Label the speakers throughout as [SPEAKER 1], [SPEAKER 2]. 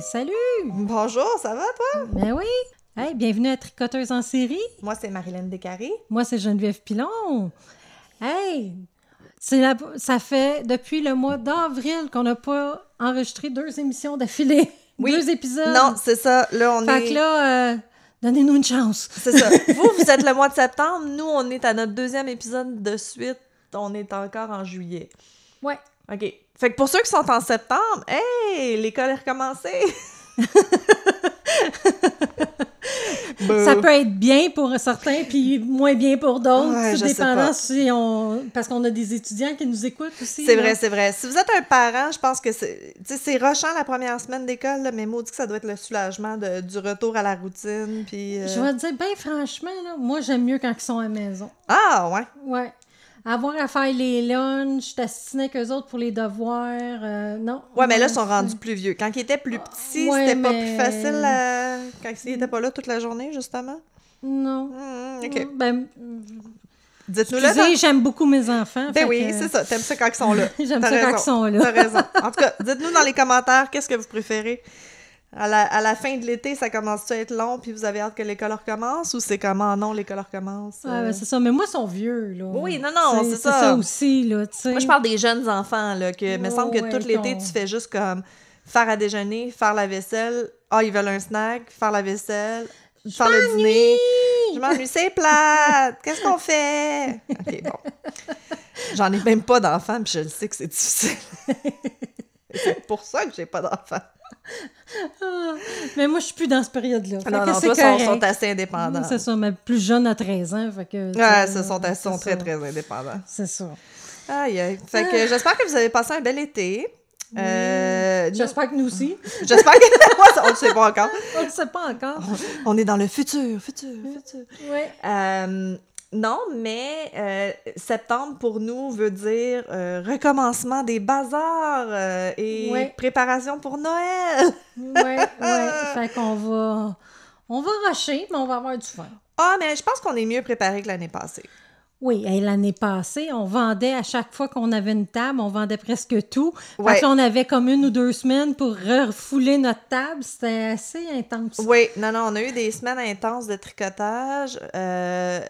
[SPEAKER 1] salut!
[SPEAKER 2] Bonjour, ça va toi?
[SPEAKER 1] Ben oui! Hey, bienvenue à Tricoteuse en série.
[SPEAKER 2] Moi, c'est Marilyn Descarrés.
[SPEAKER 1] Moi, c'est Geneviève Pilon. Hey! La... Ça fait depuis le mois d'avril qu'on n'a pas enregistré deux émissions d'affilée.
[SPEAKER 2] Oui.
[SPEAKER 1] Deux épisodes.
[SPEAKER 2] Non, c'est ça. Là, on
[SPEAKER 1] Fait
[SPEAKER 2] est.
[SPEAKER 1] que là, euh, donnez-nous une chance.
[SPEAKER 2] C'est ça. Vous, vous êtes le mois de septembre. Nous, on est à notre deuxième épisode de suite. On est encore en juillet.
[SPEAKER 1] Ouais.
[SPEAKER 2] OK. Fait que pour ceux qui sont en septembre, hey, l'école est recommencée.
[SPEAKER 1] Ça peut être bien pour certains, puis moins bien pour d'autres,
[SPEAKER 2] Ouais,
[SPEAKER 1] dépendant si on... Parce qu'on a des étudiants qui nous écoutent aussi.
[SPEAKER 2] C'est vrai, c'est vrai. Si vous êtes un parent, je pense que c'est tu sais, c'est rochant la première semaine d'école, mais maudit que ça doit être le soulagement de- du retour à la routine. Puis, euh,
[SPEAKER 1] Je vais te dire, bien franchement, là, moi, j'aime mieux quand ils sont à la maison.
[SPEAKER 2] Ah, ouais.
[SPEAKER 1] Ouais. Avoir à faire les lunchs, t'assiner avec eux autres pour les devoirs, euh, non.
[SPEAKER 2] Ouais, mais là, ils sont rendus plus vieux. Quand ils étaient plus petits,
[SPEAKER 1] Ouais,
[SPEAKER 2] c'était pas plus facile à- quand ils étaient pas là toute la journée, justement.
[SPEAKER 1] Non.
[SPEAKER 2] Hmm, OK.
[SPEAKER 1] Ben,
[SPEAKER 2] Dites-nous là.
[SPEAKER 1] excusez, j'aime beaucoup mes enfants.
[SPEAKER 2] Ben oui,
[SPEAKER 1] que-
[SPEAKER 2] c'est ça. T'aimes ça quand ils sont là.
[SPEAKER 1] J'aime ça quand ils sont là.
[SPEAKER 2] T'as raison. En tout cas, dites-nous dans les commentaires qu'est-ce que vous préférez? À la, à la fin de l'été, ça commence à être long, puis vous avez hâte que l'école recommence, ou c'est comment non, l'école recommence?
[SPEAKER 1] Ouais,
[SPEAKER 2] euh?
[SPEAKER 1] ben, c'est ça. Mais moi, ils sont vieux, là.
[SPEAKER 2] Oui, non, non, c'est ça.
[SPEAKER 1] C'est ça aussi, là, tu sais.
[SPEAKER 2] Moi, je parle des jeunes enfants, là, que me semble que
[SPEAKER 1] Ouais,
[SPEAKER 2] tout l'été, tu fais juste comme faire à déjeuner, faire la vaisselle, ah, ils veulent un snack, faire la vaisselle, faire le dîner. Je m'ennuie, c'est plate! Qu'est-ce qu'on fait? OK, bon. J'en ai même pas d'enfants, puis je le sais que c'est difficile. c'est pour ça que j'ai pas d'enfants.
[SPEAKER 1] Ah, mais moi, je suis plus dans cette période-là. Fait
[SPEAKER 2] Non, non, toi, sont, sont assez indépendants.
[SPEAKER 1] C'est ça, mais plus jeune à 13 ans, fait que...
[SPEAKER 2] Ouais, ce sont,
[SPEAKER 1] là,
[SPEAKER 2] sont très, très indépendants.
[SPEAKER 1] C'est ça.
[SPEAKER 2] Aïe, aïe. Fait que j'espère que vous avez passé un bel été. Euh,
[SPEAKER 1] J'espère que nous aussi.
[SPEAKER 2] J'espère que... On ne sait pas encore.
[SPEAKER 1] On ne sait pas encore.
[SPEAKER 2] On est dans le futur, futur, futur.
[SPEAKER 1] Ouais.
[SPEAKER 2] Euh, non, mais euh, septembre pour nous veut dire euh, recommencement des bazars euh, et
[SPEAKER 1] Ouais.
[SPEAKER 2] préparation pour Noël.
[SPEAKER 1] Ouais, ouais. Fait qu'on va... On va rusher, mais on va avoir du fun.
[SPEAKER 2] Ah, mais je pense qu'on est mieux préparé que l'année passée.
[SPEAKER 1] Oui, hey, l'année passée, on vendait à chaque fois qu'on avait une table, on vendait presque tout. Fait
[SPEAKER 2] Ouais.
[SPEAKER 1] que là, on avait comme une ou deux semaines pour refouler notre table. C'était assez intense.
[SPEAKER 2] Oui, non, non, on a eu des semaines intenses de tricotage. Euh,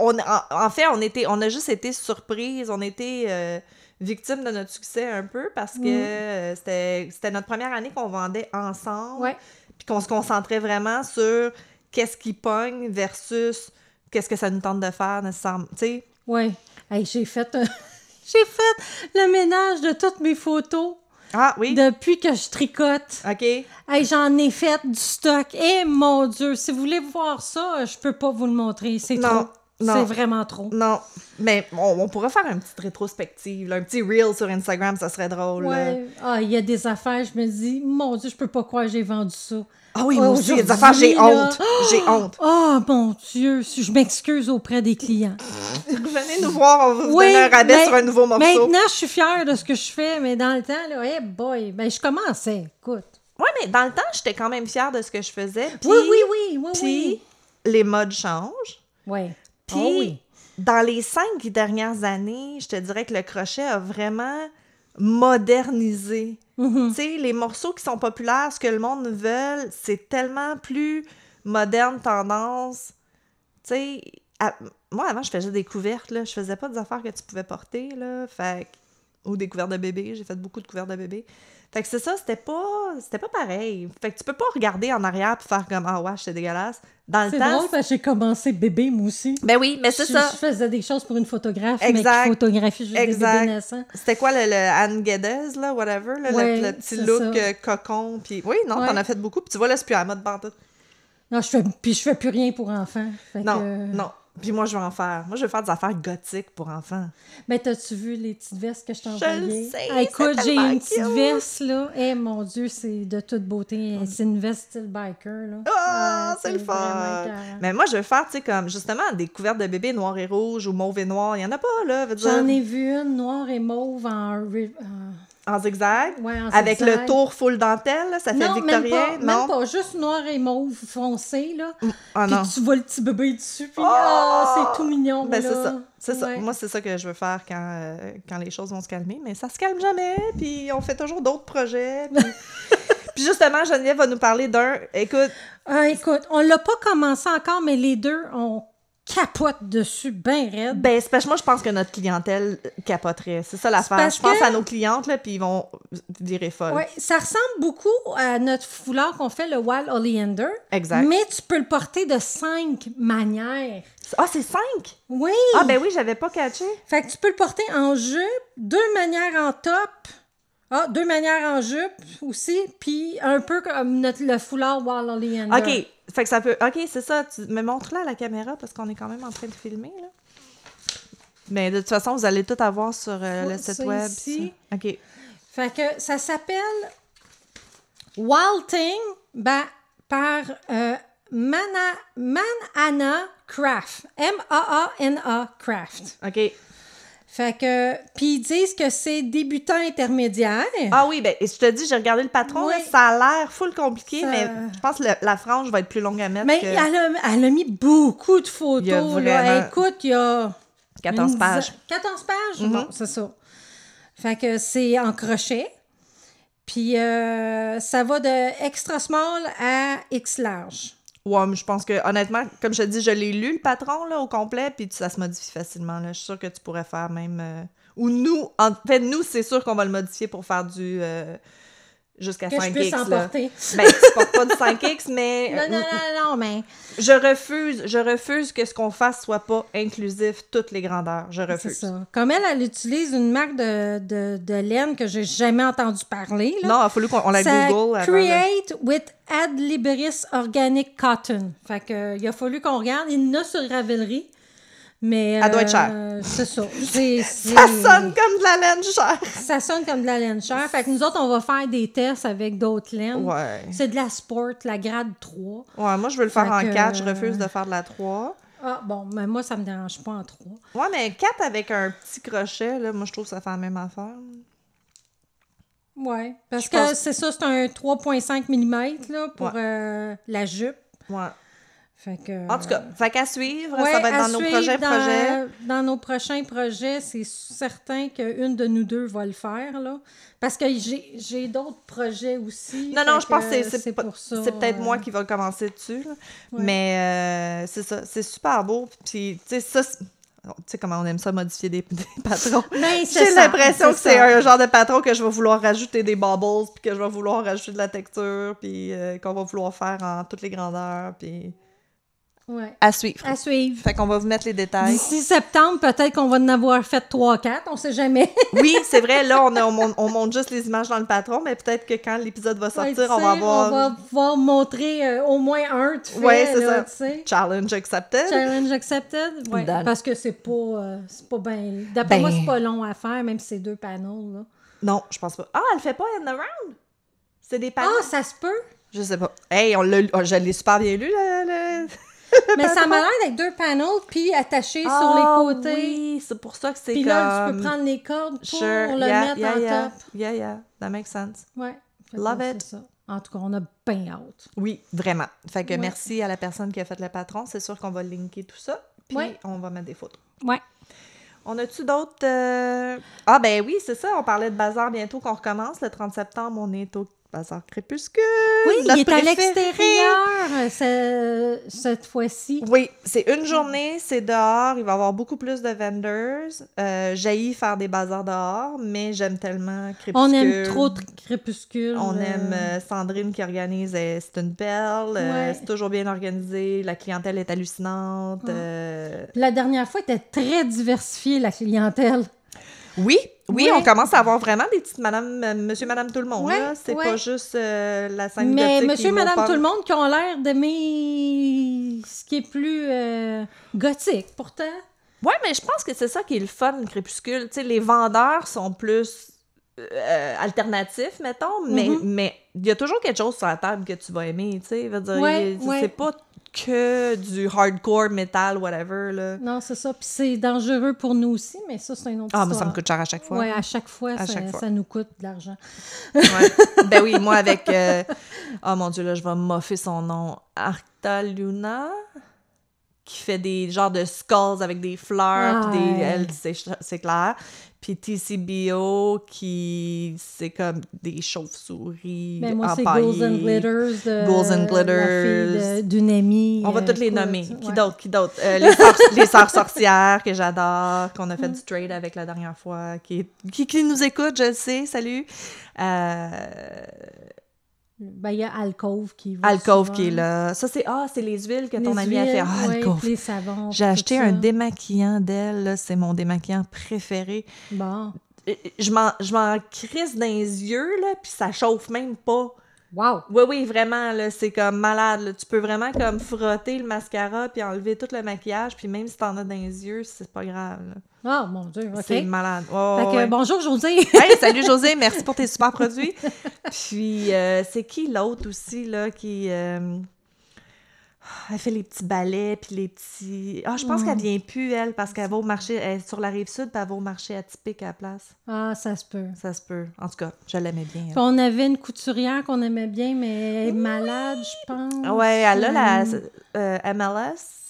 [SPEAKER 2] on, en, en fait, on, était, on a juste été surprise, on était euh, victime de notre succès un peu parce que
[SPEAKER 1] Mm.
[SPEAKER 2] euh, c'était c'était notre première année qu'on vendait ensemble. Puis qu'on se concentrait vraiment sur qu'est-ce qui pogne versus qu'est-ce que ça nous tente de faire nécessairement. Tu sais,
[SPEAKER 1] Ouais. Hey, j'ai fait un- j'ai fait le ménage de toutes mes photos
[SPEAKER 2] ah oui,
[SPEAKER 1] depuis que je tricote.
[SPEAKER 2] ok.
[SPEAKER 1] Hey, j'en ai fait du stock. Eh mon Dieu, si vous voulez voir ça, je peux pas vous le montrer. C'est
[SPEAKER 2] Non,
[SPEAKER 1] trop. C'est vraiment trop.
[SPEAKER 2] Non, mais on, on pourrait faire une petite rétrospective, là, un petit reel sur Instagram, ça serait drôle.
[SPEAKER 1] Ouais. Ah, il y a des affaires, je me dis, mon Dieu, je peux pas croire que j'ai vendu ça.
[SPEAKER 2] Ah oui, moi aussi, il y a des affaires, j'ai honte. J'ai honte.
[SPEAKER 1] Oh mon Dieu, si je m'excuse auprès des clients.
[SPEAKER 2] Venez nous voir, on va vous
[SPEAKER 1] Oui,
[SPEAKER 2] donner un rabais
[SPEAKER 1] mais-
[SPEAKER 2] sur un nouveau morceau.
[SPEAKER 1] Maintenant, je suis fière de ce que je fais, mais dans le temps, là, hey boy, ben je commençais, écoute.
[SPEAKER 2] Ouais, mais dans le temps, j'étais quand même fière de ce que je faisais.
[SPEAKER 1] Oui, oui, oui, oui, oui.
[SPEAKER 2] les modes changent.
[SPEAKER 1] Oui.
[SPEAKER 2] Puis,
[SPEAKER 1] Oh oui.
[SPEAKER 2] dans les cinq dernières années, je te dirais que le crochet a vraiment modernisé. Tu sais, les morceaux qui sont populaires, ce que le monde veut, c'est tellement plus moderne tendance. Tu sais, à- moi, avant, je faisais des couvertes, là. Je faisais pas des affaires que tu pouvais porter, là. Fait Ou des couvertes de bébé. J'ai fait beaucoup de couvertes de bébé. Fait que c'est ça, c'était pas... C'était pas pareil. Fait que tu peux pas regarder en arrière pour faire comme « Ah ouais, c'est dégueulasse ». Dans le
[SPEAKER 1] C'est
[SPEAKER 2] temps...
[SPEAKER 1] drôle parce que j'ai commencé bébé, moi aussi.
[SPEAKER 2] Ben oui, mais c'est ça.
[SPEAKER 1] Je faisais des choses pour une photographe,
[SPEAKER 2] Exact.
[SPEAKER 1] mais photographie juste
[SPEAKER 2] Exact.
[SPEAKER 1] des bébés naissants.
[SPEAKER 2] C'était quoi le, le Anne Geddes, là, whatever, là, le-
[SPEAKER 1] Ouais,
[SPEAKER 2] le, petit
[SPEAKER 1] c'est
[SPEAKER 2] look
[SPEAKER 1] ça.
[SPEAKER 2] euh, cocon, puis oui, non,
[SPEAKER 1] Ouais.
[SPEAKER 2] t'en as fait beaucoup, puis tu vois, là, c'est plus à la mode pantoute.
[SPEAKER 1] Non, je fais, puis je fais plus rien pour enfants. Fait
[SPEAKER 2] Non,
[SPEAKER 1] que-
[SPEAKER 2] non, puis moi, je veux en faire. Moi, je veux faire des affaires gothiques pour enfants.
[SPEAKER 1] Mais t'as-tu vu les petites vestes que je t'ai
[SPEAKER 2] Je le
[SPEAKER 1] envoyées?
[SPEAKER 2] sais,
[SPEAKER 1] Ah, écoute, j'ai une petite veste, là. Eh, mon Dieu, c'est de toute beauté. C'est une veste style biker, là.
[SPEAKER 2] Ah,
[SPEAKER 1] Ouais,
[SPEAKER 2] c'est le fun! Mais moi, je veux faire, tu sais, comme, justement, des couvertes de bébés noir et rouge ou mauve et noir. Il y en a pas, là,
[SPEAKER 1] J'en ai vu une noire et mauve en... re- en-
[SPEAKER 2] zigzag.
[SPEAKER 1] Ouais, en
[SPEAKER 2] avec
[SPEAKER 1] zigzag.
[SPEAKER 2] le tour full dentelle, là, ça fait
[SPEAKER 1] non,
[SPEAKER 2] victorien,
[SPEAKER 1] même pas,
[SPEAKER 2] non?
[SPEAKER 1] même pas, juste noir et mauve foncé, là.
[SPEAKER 2] Ah
[SPEAKER 1] puis tu vois le petit bébé dessus, puis
[SPEAKER 2] Oh!
[SPEAKER 1] ah, c'est tout mignon,
[SPEAKER 2] Ben, c'est ça. C'est ça. Moi, c'est ça que je veux faire quand, euh, quand les choses vont se calmer. Mais ça se calme jamais. Puis on fait toujours d'autres projets. Puis, Puis justement, Geneviève va nous parler d'un. Écoute,
[SPEAKER 1] Ah, écoute, on l'a pas commencé encore, mais les deux, on capote dessus bien raide.
[SPEAKER 2] ben, c'est parce que moi, je pense que notre clientèle capoterait. C'est ça l'affaire. Je pense
[SPEAKER 1] que-
[SPEAKER 2] à nos clientes, là, puis ils vont virer folle.
[SPEAKER 1] Ouais, ça ressemble beaucoup à notre foulard qu'on fait, le Wild Oleander.
[SPEAKER 2] Exact.
[SPEAKER 1] Mais tu peux le porter de cinq manières.
[SPEAKER 2] Ah, c'est cinq?
[SPEAKER 1] Oui!
[SPEAKER 2] Ah, ben oui, j'avais pas catché.
[SPEAKER 1] Fait que tu peux le porter en jupe, deux manières en top, ah, deux manières en jupe aussi, puis un peu comme notre, le foulard Wild Oleander.
[SPEAKER 2] OK. Fait que ça peut. OK, c'est ça. Tu me montres-la à la caméra parce qu'on est quand même en train de filmer, là. Mais de toute façon, vous allez tout avoir sur euh, le
[SPEAKER 1] Ça
[SPEAKER 2] site web.
[SPEAKER 1] ici.
[SPEAKER 2] ça. OK.
[SPEAKER 1] Fait que ça s'appelle Wild Thing ben, par euh, Mana, Manana Craft. M-A-A-N-A Craft.
[SPEAKER 2] OK.
[SPEAKER 1] Fait que, puis ils disent que c'est débutant intermédiaire.
[SPEAKER 2] Ah oui, ben, et je te dis, j'ai regardé le patron, là, ça a l'air full compliqué,
[SPEAKER 1] Ça-
[SPEAKER 2] mais je pense que le- la frange va être plus longue à mettre
[SPEAKER 1] Mais
[SPEAKER 2] que
[SPEAKER 1] elle, a, elle a mis beaucoup de photos. Là. Écoute, il y a.
[SPEAKER 2] 14
[SPEAKER 1] une
[SPEAKER 2] pages.
[SPEAKER 1] dizaine- 14 pages?
[SPEAKER 2] Mhm.
[SPEAKER 1] Bon, c'est ça. Fait que c'est en crochet. Puis euh, ça va de extra small à X large.
[SPEAKER 2] Ouais, mais je pense que, honnêtement, comme je te dis, je l'ai lu, le patron, là, au complet, puis ça se modifie facilement, là. Je suis sûre que tu pourrais faire même... euh, Ou nous, en fait, nous, c'est sûr qu'on va le modifier pour faire du... euh, Jusqu'à
[SPEAKER 1] Que je
[SPEAKER 2] 5X,
[SPEAKER 1] puisse
[SPEAKER 2] là.
[SPEAKER 1] emporter.
[SPEAKER 2] Ben, tu portes pas du 5X, mais...
[SPEAKER 1] Non, non,
[SPEAKER 2] euh,
[SPEAKER 1] non, non, mais
[SPEAKER 2] Je refuse, je refuse que ce qu'on fasse soit pas inclusif toutes les grandeurs. Je
[SPEAKER 1] c'est
[SPEAKER 2] refuse.
[SPEAKER 1] ça. Comme elle, elle utilise une marque de, de, de laine que j'ai jamais entendu parler. Là.
[SPEAKER 2] Non, il a fallu qu'on on la
[SPEAKER 1] Ça
[SPEAKER 2] Google avant. de-
[SPEAKER 1] Create with Ad Liberis Organic Cotton. Fait que, il a fallu qu'on regarde. Il y en a sur Ravelry. Mais.
[SPEAKER 2] Elle doit être chère.
[SPEAKER 1] euh, C'est ça. C'est-
[SPEAKER 2] Ça sonne comme de la laine chère.
[SPEAKER 1] Ça sonne comme de la laine chère. Fait que nous autres, on va faire des tests avec d'autres laines.
[SPEAKER 2] Ouais.
[SPEAKER 1] C'est de la sport, la grade 3.
[SPEAKER 2] Ouais, moi, je veux le faire
[SPEAKER 1] Fait
[SPEAKER 2] en
[SPEAKER 1] que-
[SPEAKER 2] 4. Je refuse de faire de la 3.
[SPEAKER 1] Ah, bon, mais moi, ça me dérange pas en 3.
[SPEAKER 2] Ouais, mais 4 avec un petit crochet, là, moi, je trouve que ça fait la même affaire.
[SPEAKER 1] Ouais. Parce
[SPEAKER 2] Je
[SPEAKER 1] que
[SPEAKER 2] pense-
[SPEAKER 1] c'est ça, c'est un 3,5 mm là, pour
[SPEAKER 2] Ouais.
[SPEAKER 1] euh, la jupe.
[SPEAKER 2] Ouais.
[SPEAKER 1] Fait que,
[SPEAKER 2] En tout cas, fait qu'à suivre,
[SPEAKER 1] Ouais,
[SPEAKER 2] ça va être dans nos prochains
[SPEAKER 1] dans,
[SPEAKER 2] projets.
[SPEAKER 1] Dans nos prochains projets, c'est certain qu'une de nous deux va le faire, là. Parce que j'ai j'ai d'autres projets aussi.
[SPEAKER 2] Non, non, je pense que c'est- peut-être
[SPEAKER 1] euh,
[SPEAKER 2] moi qui va commencer dessus. là.
[SPEAKER 1] Ouais.
[SPEAKER 2] Mais euh, c'est ça, c'est super beau. Puis, tu sais, ça, tu sais comment on aime ça, modifier des, des patrons.
[SPEAKER 1] Ben,
[SPEAKER 2] J'ai l'impression que c'est un genre de patron que je vais vouloir rajouter des bubbles, puis que je vais vouloir rajouter de la texture, puis euh, qu'on va vouloir faire en toutes les grandeurs, puis
[SPEAKER 1] Ouais.
[SPEAKER 2] à suivre.
[SPEAKER 1] À suivre.
[SPEAKER 2] Fait qu'on va vous mettre les détails.
[SPEAKER 1] D'ici septembre, peut-être qu'on va en avoir fait 3-4, on sait jamais.
[SPEAKER 2] Oui, c'est vrai, là, on, a- on, monte, on monte juste les images dans le patron, mais peut-être que quand l'épisode va sortir,
[SPEAKER 1] Ouais,
[SPEAKER 2] on
[SPEAKER 1] tu
[SPEAKER 2] va avoir
[SPEAKER 1] On va pouvoir montrer euh, au moins un fait,
[SPEAKER 2] Ouais, c'est
[SPEAKER 1] là,
[SPEAKER 2] ça.
[SPEAKER 1] tu
[SPEAKER 2] challenge accepted.
[SPEAKER 1] Challenge accepted. Parce que c'est pas, euh, c'est pas bien. D'après
[SPEAKER 2] Ben-
[SPEAKER 1] moi, c'est pas long à faire, même si c'est deux panneaux. Là.
[SPEAKER 2] Non, je pense pas. Ah, elle fait pas in the round? C'est des panneaux?
[SPEAKER 1] Ah, ça se peut?
[SPEAKER 2] Je sais pas. Hey, on l'a, oh, je l'ai super bien lu, le... le-
[SPEAKER 1] Mais ça m'a l'air d'être deux panneaux, puis attachés sur
[SPEAKER 2] Ah,
[SPEAKER 1] les côtés.
[SPEAKER 2] Oui, c'est pour ça que c'est
[SPEAKER 1] Puis
[SPEAKER 2] comme...
[SPEAKER 1] là, tu peux prendre les cordes pour
[SPEAKER 2] Sure,
[SPEAKER 1] le
[SPEAKER 2] yeah,
[SPEAKER 1] mettre
[SPEAKER 2] yeah,
[SPEAKER 1] en
[SPEAKER 2] yeah.
[SPEAKER 1] top.
[SPEAKER 2] Yeah, yeah, that makes sense.
[SPEAKER 1] Ouais.
[SPEAKER 2] Love it.
[SPEAKER 1] ça. En tout cas, on a bien hâte.
[SPEAKER 2] Oui, vraiment. Fait que
[SPEAKER 1] Ouais.
[SPEAKER 2] merci à la personne qui a fait le patron. C'est sûr qu'on va linker tout ça. Puis
[SPEAKER 1] Ouais.
[SPEAKER 2] on va mettre des photos.
[SPEAKER 1] Ouais.
[SPEAKER 2] On a-tu d'autres... euh, Ah ben oui, c'est ça. On parlait de Bazar bientôt qu'on recommence. Le 30 septembre, on est au Bazar Crépuscule.
[SPEAKER 1] Oui, il est à l'extérieur ce- cette fois-ci.
[SPEAKER 2] Oui, c'est une journée, c'est dehors. Il va y avoir beaucoup plus de vendors. Euh, J'haïs faire des bazars dehors, mais j'aime tellement Crépuscule.
[SPEAKER 1] On aime trop Tr- Crépuscule.
[SPEAKER 2] On
[SPEAKER 1] euh,
[SPEAKER 2] aime euh, Sandrine qui organise, euh, c'est une belle, euh,
[SPEAKER 1] Ouais.
[SPEAKER 2] c'est toujours bien organisé, la clientèle est hallucinante.
[SPEAKER 1] Ouais.
[SPEAKER 2] euh,
[SPEAKER 1] La dernière fois, était très diversifiée, la clientèle.
[SPEAKER 2] Oui, oui, on commence à avoir vraiment des petites madame, euh, monsieur, madame, tout le monde.
[SPEAKER 1] Ouais.
[SPEAKER 2] C'est
[SPEAKER 1] ouais.
[SPEAKER 2] pas juste euh, la scène
[SPEAKER 1] Mais monsieur madame tout le monde qui ont l'air d'aimer ce qui est plus euh, gothique, pourtant.
[SPEAKER 2] Ouais, mais je pense que c'est ça qui est le fun, le crépuscule. Tu sais, les vendeurs sont plus euh, alternatifs, mettons, mais
[SPEAKER 1] Mhm.
[SPEAKER 2] mais il y a toujours quelque chose sur la table que tu vas aimer, tu sais.
[SPEAKER 1] Ouais.
[SPEAKER 2] C'est pas que du hardcore metal, whatever, là.
[SPEAKER 1] Non, c'est ça. Puis c'est dangereux pour nous aussi, mais ça, c'est une autre
[SPEAKER 2] Ah,
[SPEAKER 1] histoire.
[SPEAKER 2] ça me coûte cher à chaque fois.
[SPEAKER 1] Ouais, à chaque fois,
[SPEAKER 2] À
[SPEAKER 1] ça,
[SPEAKER 2] chaque fois.
[SPEAKER 1] ça nous coûte de l'argent.
[SPEAKER 2] Ouais. ben oui, moi, avec... euh, Oh mon Dieu, là, je vais moffer son nom. Arcta Luna? qui fait des genres de skulls avec des fleurs,
[SPEAKER 1] Ah,
[SPEAKER 2] puis des, elle, c'est, c'est clair. Puis TCBO, qui c'est comme des chauves-souris
[SPEAKER 1] Mais Ben, moi, c'est. Ghouls and Glitters. De,
[SPEAKER 2] Ghouls and Glitters.
[SPEAKER 1] d'une amie.
[SPEAKER 2] On va
[SPEAKER 1] euh,
[SPEAKER 2] toutes les nommer. Qui d'autre? Qui d'autre? Euh, les, sœurs, les sœurs sorcières que j'adore, qu'on a fait
[SPEAKER 1] Mm.
[SPEAKER 2] du trade avec la dernière fois, qui, qui, qui nous écoute, je le sais, salut. Euh,
[SPEAKER 1] Ben, il y a Alcove qui va
[SPEAKER 2] Alcove
[SPEAKER 1] souvent.
[SPEAKER 2] qui est là. Ça, c'est ah, c'est les huiles que ton ami a fait. Ah,
[SPEAKER 1] ouais,
[SPEAKER 2] Alcove.
[SPEAKER 1] les savons.
[SPEAKER 2] J'ai acheté un démaquillant d'elle, c'est mon démaquillant préféré.
[SPEAKER 1] Bon.
[SPEAKER 2] Je m'en, je m'en crisse dans les yeux, là, puis ça chauffe même pas.
[SPEAKER 1] Wow!
[SPEAKER 2] Oui, oui, vraiment, là, c'est comme malade. là. Tu peux vraiment comme frotter le mascara puis enlever tout le maquillage, puis même si t'en as dans les yeux, c'est pas grave.
[SPEAKER 1] Ah, mon Dieu, OK.
[SPEAKER 2] C'est
[SPEAKER 1] Fait
[SPEAKER 2] malade. Ouais,
[SPEAKER 1] que,
[SPEAKER 2] ouais.
[SPEAKER 1] bonjour, José.
[SPEAKER 2] Hey, salut José, merci pour tes super produits. Puis, euh, c'est qui l'autre aussi, là, qui... euh, Elle fait les petits balais, puis les petits... Ah, je pense
[SPEAKER 1] Mm.
[SPEAKER 2] qu'elle vient plus, elle, parce qu'elle va au marché... Elle est sur la Rive-Sud, puis elle va au marché atypique à la place.
[SPEAKER 1] Ah, ça se peut.
[SPEAKER 2] Ça se peut. En tout cas, je l'aimais bien.
[SPEAKER 1] Puis on avait une couturière qu'on aimait bien, mais elle est malade, je pense.
[SPEAKER 2] Ouais, elle a la
[SPEAKER 1] Euh,
[SPEAKER 2] euh, MLS,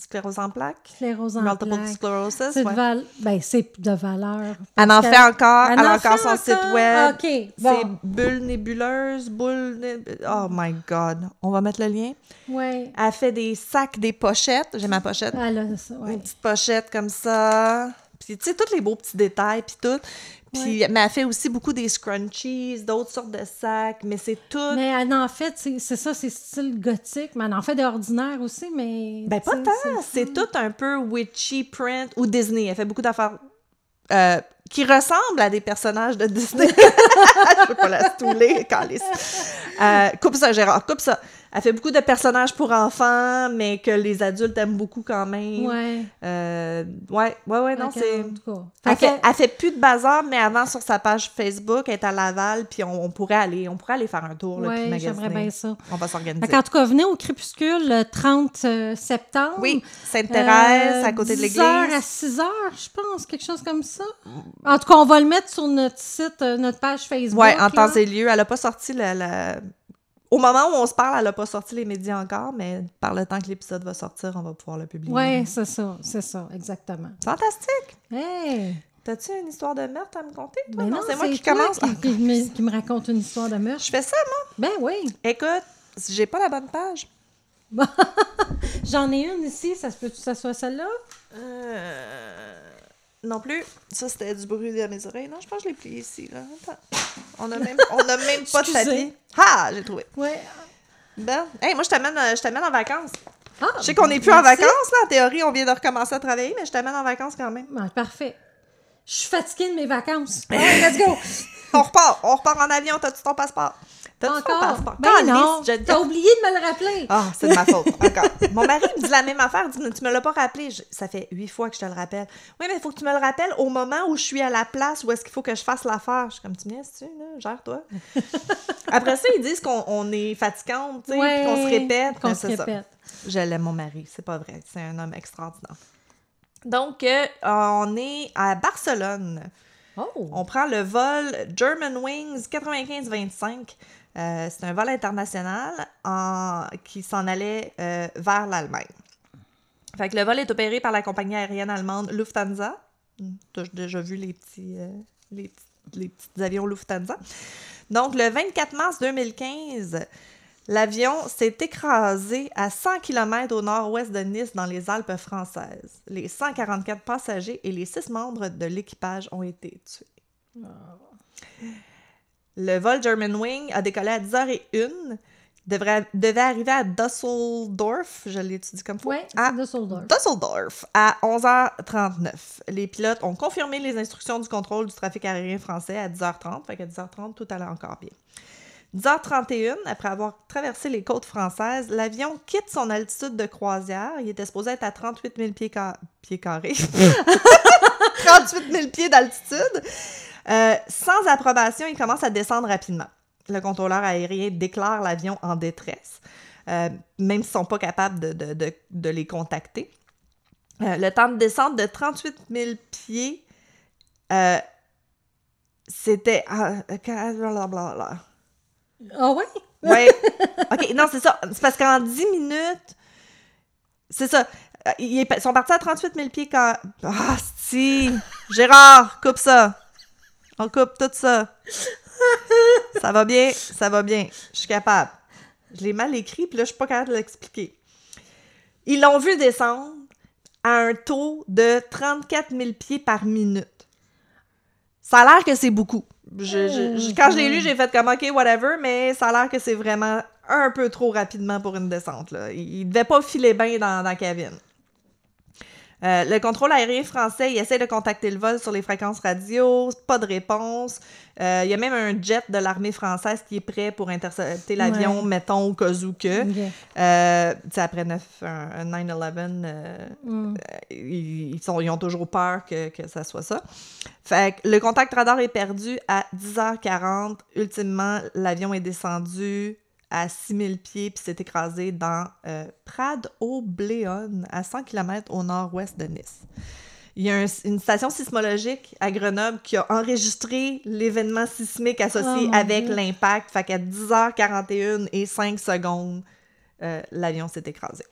[SPEAKER 2] sclérose en plaques?
[SPEAKER 1] Sclérose en
[SPEAKER 2] Multiple
[SPEAKER 1] plaques.
[SPEAKER 2] sclerosis,
[SPEAKER 1] C'est de, val... ben, c'est de valeur.
[SPEAKER 2] Elle en fait encore, elle,
[SPEAKER 1] Elle en
[SPEAKER 2] encore son site web.
[SPEAKER 1] OK,
[SPEAKER 2] C'est
[SPEAKER 1] bon.
[SPEAKER 2] bulle nébuleuse, né- Oh my God. On va mettre le lien.
[SPEAKER 1] Ouais.
[SPEAKER 2] Elle fait des sacs, des pochettes. J'ai ma pochette.
[SPEAKER 1] Elle a ça, ouais.
[SPEAKER 2] Une petite pochette comme ça. Puis, tu sais, tous les beaux petits détails, puis tout. Puis, mais elle fait aussi beaucoup des scrunchies, d'autres sortes de sacs, mais c'est tout...
[SPEAKER 1] Mais elle en fait, c'est ça, c'est style gothique, mais elle en fait d'ordinaire aussi, mais...
[SPEAKER 2] Ben, pas tant. C'est tout un peu witchy print ou Disney. Elle fait beaucoup d'affaires euh, qui ressemblent à des personnages de Disney. Je peux pas la stouler, calice. Euh, coupe ça, Gérard, coupe ça. Elle fait beaucoup de personnages pour enfants, mais que les adultes aiment beaucoup quand même.
[SPEAKER 1] Ouais.
[SPEAKER 2] Euh, ouais, ouais, ouais, non, c'est...
[SPEAKER 1] en.
[SPEAKER 2] Elle
[SPEAKER 1] Fait
[SPEAKER 2] elle fait plus de bazar, mais avant, sur sa page Facebook, elle est à Laval, puis on, on pourrait aller on pourrait aller faire un tour, là, puis
[SPEAKER 1] Ouais, j'aimerais bien ça.
[SPEAKER 2] On va s'organiser.
[SPEAKER 1] Qu'en tout cas, venez au crépuscule le 30 euh, septembre.
[SPEAKER 2] Oui, Sainte-Thérèse, à côté de
[SPEAKER 1] 10
[SPEAKER 2] l'église.
[SPEAKER 1] heures à 6 heures, je pense, quelque chose comme ça. En tout cas, on va le mettre sur notre site, euh, notre page Facebook.
[SPEAKER 2] Ouais, en temps et lieu. Elle a pas sorti la, la- Au moment où on se parle, elle a pas sorti les médias encore, mais par le temps que l'épisode va sortir, on va pouvoir le publier.
[SPEAKER 1] Ouais, c'est ça, c'est ça, exactement.
[SPEAKER 2] Fantastique!
[SPEAKER 1] Hey!
[SPEAKER 2] T'as-tu une histoire de meurtre à me conter, toi?
[SPEAKER 1] Ben
[SPEAKER 2] non, c'est moi qui
[SPEAKER 1] toi
[SPEAKER 2] commence.
[SPEAKER 1] Qui, qui me, qui me raconte une histoire de meurtre.
[SPEAKER 2] Je fais ça, moi?
[SPEAKER 1] Ben oui.
[SPEAKER 2] Écoute, j'ai pas la bonne page.
[SPEAKER 1] J'en ai une ici, ça se peut que ça soit celle-là?
[SPEAKER 2] Euh, Non plus. Ça, c'était du bruit de mes oreilles. Non, je pense que je l'ai plié ici. Là. Attends. On a même, on a même pas de papier. Ah, j'ai trouvé.
[SPEAKER 1] Ouais.
[SPEAKER 2] Ben, hey, moi, je t'amène, euh, je t'amène en vacances.
[SPEAKER 1] Ah,
[SPEAKER 2] Je sais qu'on n'est plus en vacances, là. En théorie, on vient de recommencer à travailler, mais je t'amène en vacances quand même.
[SPEAKER 1] Ah, parfait. Je suis fatiguée de mes vacances. Let's go!
[SPEAKER 2] On repart. On repart en avion. T'as-tu ton passeport? Ton
[SPEAKER 1] Encore?
[SPEAKER 2] passeport?
[SPEAKER 1] Ben non,
[SPEAKER 2] je-
[SPEAKER 1] t'as oublié de me le rappeler.
[SPEAKER 2] Ah, c'est de ma faute. Encore. Mon mari me dit la même affaire. Il dit, tu me l'as pas rappelé? Je- ça fait huit fois que je te le rappelle. Oui, mais il faut que tu me le rappelles au moment où je suis à la place où est-ce qu'il faut que je fasse l'affaire. Je suis comme, tu me laisses-tu, là? Gère-toi. Après ça, ils disent qu'on on est fatigante, tu sais,
[SPEAKER 1] Ouais,
[SPEAKER 2] puis qu'on se répète.
[SPEAKER 1] Qu'on se
[SPEAKER 2] c'est ça.
[SPEAKER 1] répète.
[SPEAKER 2] Je l'aime, mon mari. C'est pas vrai. C'est un homme extraordinaire. Donc, euh, on est à Barcelone.
[SPEAKER 1] Oh!
[SPEAKER 2] On prend le vol German Wings 95-25. Euh, c'est un vol international qui s'en allait euh, vers l'Allemagne. Le vol est opéré par la compagnie aérienne allemande Lufthansa. Tu as déjà vu euh, les, petits- les petits avions Lufthansa. Donc, le 24 mars 2015, l'avion s'est écrasé à 100 km au nord-ouest de Nice, dans les Alpes françaises. Les 144 passagers et les 6 membres de l'équipage ont été tués. Le vol Germanwing a décollé à 10h01, devrait, devait arriver à Dusseldorf, je l'étudie comme faut,
[SPEAKER 1] Ouais,
[SPEAKER 2] à
[SPEAKER 1] Düsseldorf.
[SPEAKER 2] Dusseldorf à 11h39. Les pilotes ont confirmé les instructions du contrôle du trafic aérien français à 10h30, fait qu'à 10h30, tout allait encore bien. 10h31, après avoir traversé les côtes françaises, l'avion quitte son altitude de croisière. Il était supposé être à 38 000 pieds, pieds carrés. 38 000 pieds d'altitude. Euh, sans approbation, il commence à descendre rapidement. Le contrôleur aérien déclare l'avion en détresse, euh, même s'ils ne sont pas capables de, de- de- de les contacter. Euh, le temps de descente de 38 000 pieds, c'était... ah, blablabla.
[SPEAKER 1] Ah ouais?
[SPEAKER 2] Ouais. OK, non, c'est ça. C'est parce qu'en 10 minutes, c'est ça. ils ils sont partis à 38 000 pieds quand... Ah, si! Gérard, coupe ça! On coupe tout ça. Ça va bien, ça va bien. Je suis capable. Je l'ai mal écrit, puis là, je suis pas capable de l'expliquer. Ils l'ont vu descendre à un taux de 34 000 pieds par minute. Ça a l'air que c'est beaucoup. Je- je- je- quand je l'ai lu, j'ai fait comme OK, whatever, mais ça a l'air que c'est vraiment un peu trop rapidement pour une descente. Là. Il, il devait pas filer bien dans, dans la cabine. Euh, le contrôle aérien français, il essaie de contacter le vol sur les fréquences radio, pas de réponse. Euh, il y a même un jet de l'armée française qui est prêt pour intercepter l'avion,
[SPEAKER 1] Ouais.
[SPEAKER 2] mettons, au cas où que.
[SPEAKER 1] Ok.
[SPEAKER 2] Euh, après 9, un, un 9-11, euh,
[SPEAKER 1] Mm.
[SPEAKER 2] ils, ils sont, ils ont toujours peur que, que ça soit ça. Fait que le contact radar est perdu à 10h40. Ultimement, l'avion est descendu à 6000 pieds puis s'est écrasé dans euh, Prades au Bléon, à 100 km au nord-ouest de Nice. Il y a un- une station sismologique à Grenoble qui a enregistré l'événement sismique associé
[SPEAKER 1] Oh
[SPEAKER 2] avec l'impact. Fait qu'à 10h41 et 5 secondes, euh, l'avion s'est écrasé.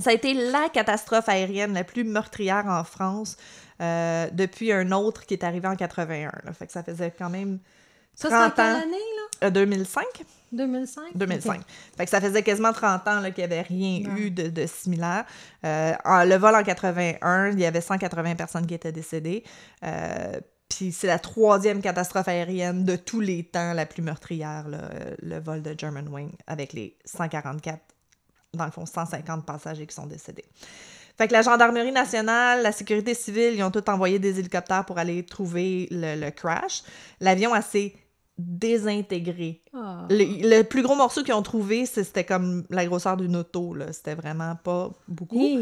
[SPEAKER 2] Ça a été la catastrophe aérienne la plus meurtrière en France euh, depuis un autre qui est arrivé en 81. là. Fait que ça faisait quand même
[SPEAKER 1] Ça, c'est en
[SPEAKER 2] 30
[SPEAKER 1] quelle
[SPEAKER 2] ans.
[SPEAKER 1] année, là?
[SPEAKER 2] Euh, 2005?
[SPEAKER 1] 2005?
[SPEAKER 2] 2005.
[SPEAKER 1] Ok.
[SPEAKER 2] Fait que ça faisait quasiment 30 ans qu'il n'y avait rien eu de, de similaire. Euh, en- le vol en 81, il y avait 180 personnes qui étaient décédées. Euh, puis c'est la troisième catastrophe aérienne de tous les temps, la plus meurtrière, là, euh, le vol de Germanwing, avec les 144, dans le fond, 150 passagers qui sont décédés. Fait que la gendarmerie nationale, la sécurité civile, ils ont tous envoyé des hélicoptères pour aller trouver le, le crash. L'avion a s'est désintégré
[SPEAKER 1] Ah.
[SPEAKER 2] le, le plus gros morceau qu'ils ont trouvé, c'était comme la grosseur d'une auto. C'était vraiment pas beaucoup.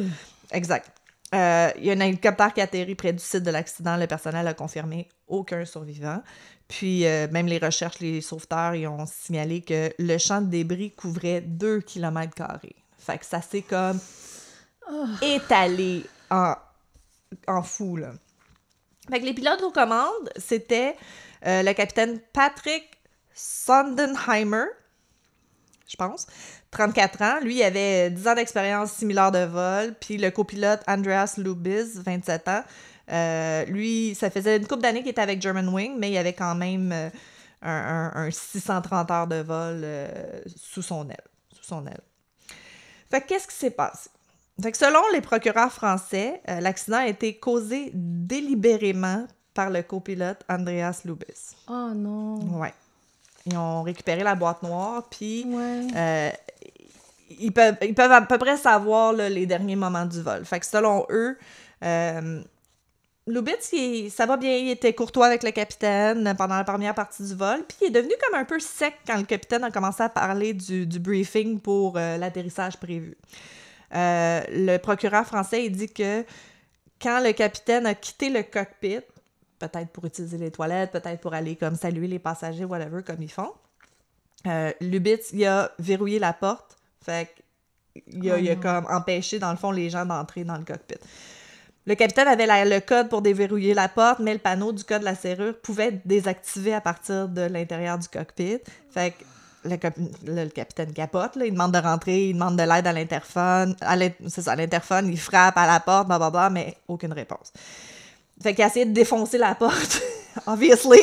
[SPEAKER 2] Exact. Euh, Il y a un hélicoptère qui a atterri près du site de l'accident. Le personnel a confirmé aucun survivant. Puis euh, même les recherches, les sauveteurs, ils ont signalé que le champ de débris couvrait 2 km. Fait que ça s'est comme étalé en, en fou, là. Fait que les pilotes aux commandes, c'était euh, le capitaine Patrick Sondenheimer, je pense, 34 ans. Lui, avait 10 ans d'expérience similaire de vol. Puis le copilote Andreas Lubis, 27 ans. Euh, lui, ça faisait une couple d'années qu'il était avec Germanwing, mais il avait quand même euh, un, un- un 630 heures de vol sous son aile. Sous son aile. Fait que qu'est-ce qui s'est passé? Fait que selon les procureurs français, l'accident a été causé délibérément par le copilote Andreas Lubis.
[SPEAKER 1] Oh non.
[SPEAKER 2] Ouais. Ils ont récupéré la boîte noire, puis
[SPEAKER 1] Ouais.
[SPEAKER 2] euh, ils, peuvent, ils peuvent à peu près savoir là, les derniers moments du vol. Fait que selon eux, euh, Lubitz, il- ça va bien, il était courtois avec le capitaine pendant la première partie du vol, puis il est devenu comme un peu sec quand le capitaine a commencé à parler du, du briefing pour euh, l'atterrissage prévu. Euh, le procureur français, il dit que quand le capitaine a quitté le cockpit, peut-être pour utiliser les toilettes, peut-être pour aller comme saluer les passagers, whatever, comme ils font, euh, Lubitz, il a verrouillé la porte, fait qu'il a,
[SPEAKER 1] Oh
[SPEAKER 2] il a
[SPEAKER 1] non.
[SPEAKER 2] comme empêché, dans le fond, les gens d'entrer dans le cockpit. Le capitaine avait la- le code pour déverrouiller la porte, mais le panneau du code de la serrure pouvait être désactivé à partir de l'intérieur du cockpit. Fait que le, cap- le- le capitaine capote, là, il demande de rentrer, il demande de l'aide à l'interphone. À l'in- C'est ça, à l'interphone, il frappe à la porte, blablabla, mais aucune réponse. Fait qu'il a essayé de défoncer la porte, obviously,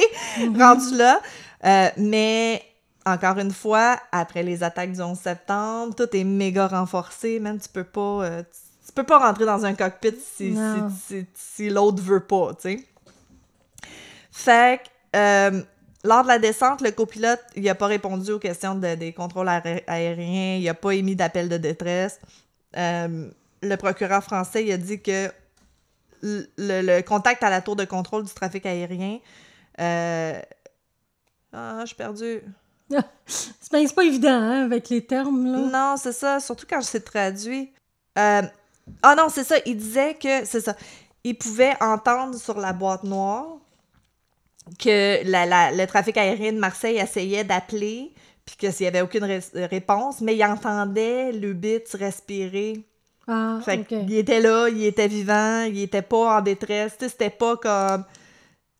[SPEAKER 2] rendu là. Euh, mais encore une fois, après les attaques du 11 septembre, tout est méga renforcé, man. Tu peux pas, euh, tu, tu peux pas rentrer dans un cockpit si,
[SPEAKER 1] Non.
[SPEAKER 2] si, si- si l'autre veut pas, tu sais. Fait que, euh, lors de la descente, le copilote, il a pas répondu aux questions de- des contrôles aé- aériens, il a pas émis d'appel de détresse. Euh, le procureur français, il a dit que le, le contact à la tour de contrôle du trafic aérien. euh, Ah, je suis perdue.
[SPEAKER 1] C'est pas évident, hein, avec les termes, là.
[SPEAKER 2] Non, c'est ça, surtout quand je sais traduit. Euh, Ah non, c'est ça, il disait que, c'est ça, il pouvait entendre sur la boîte noire que la- la- le trafic aérien de Marseille essayait d'appeler, puis que s'il n'y avait aucune ré- réponse, mais il entendait Lubitz respirer.
[SPEAKER 1] Ah,
[SPEAKER 2] Fait qu'il était là, il était vivant, il était pas en détresse, c'était pas comme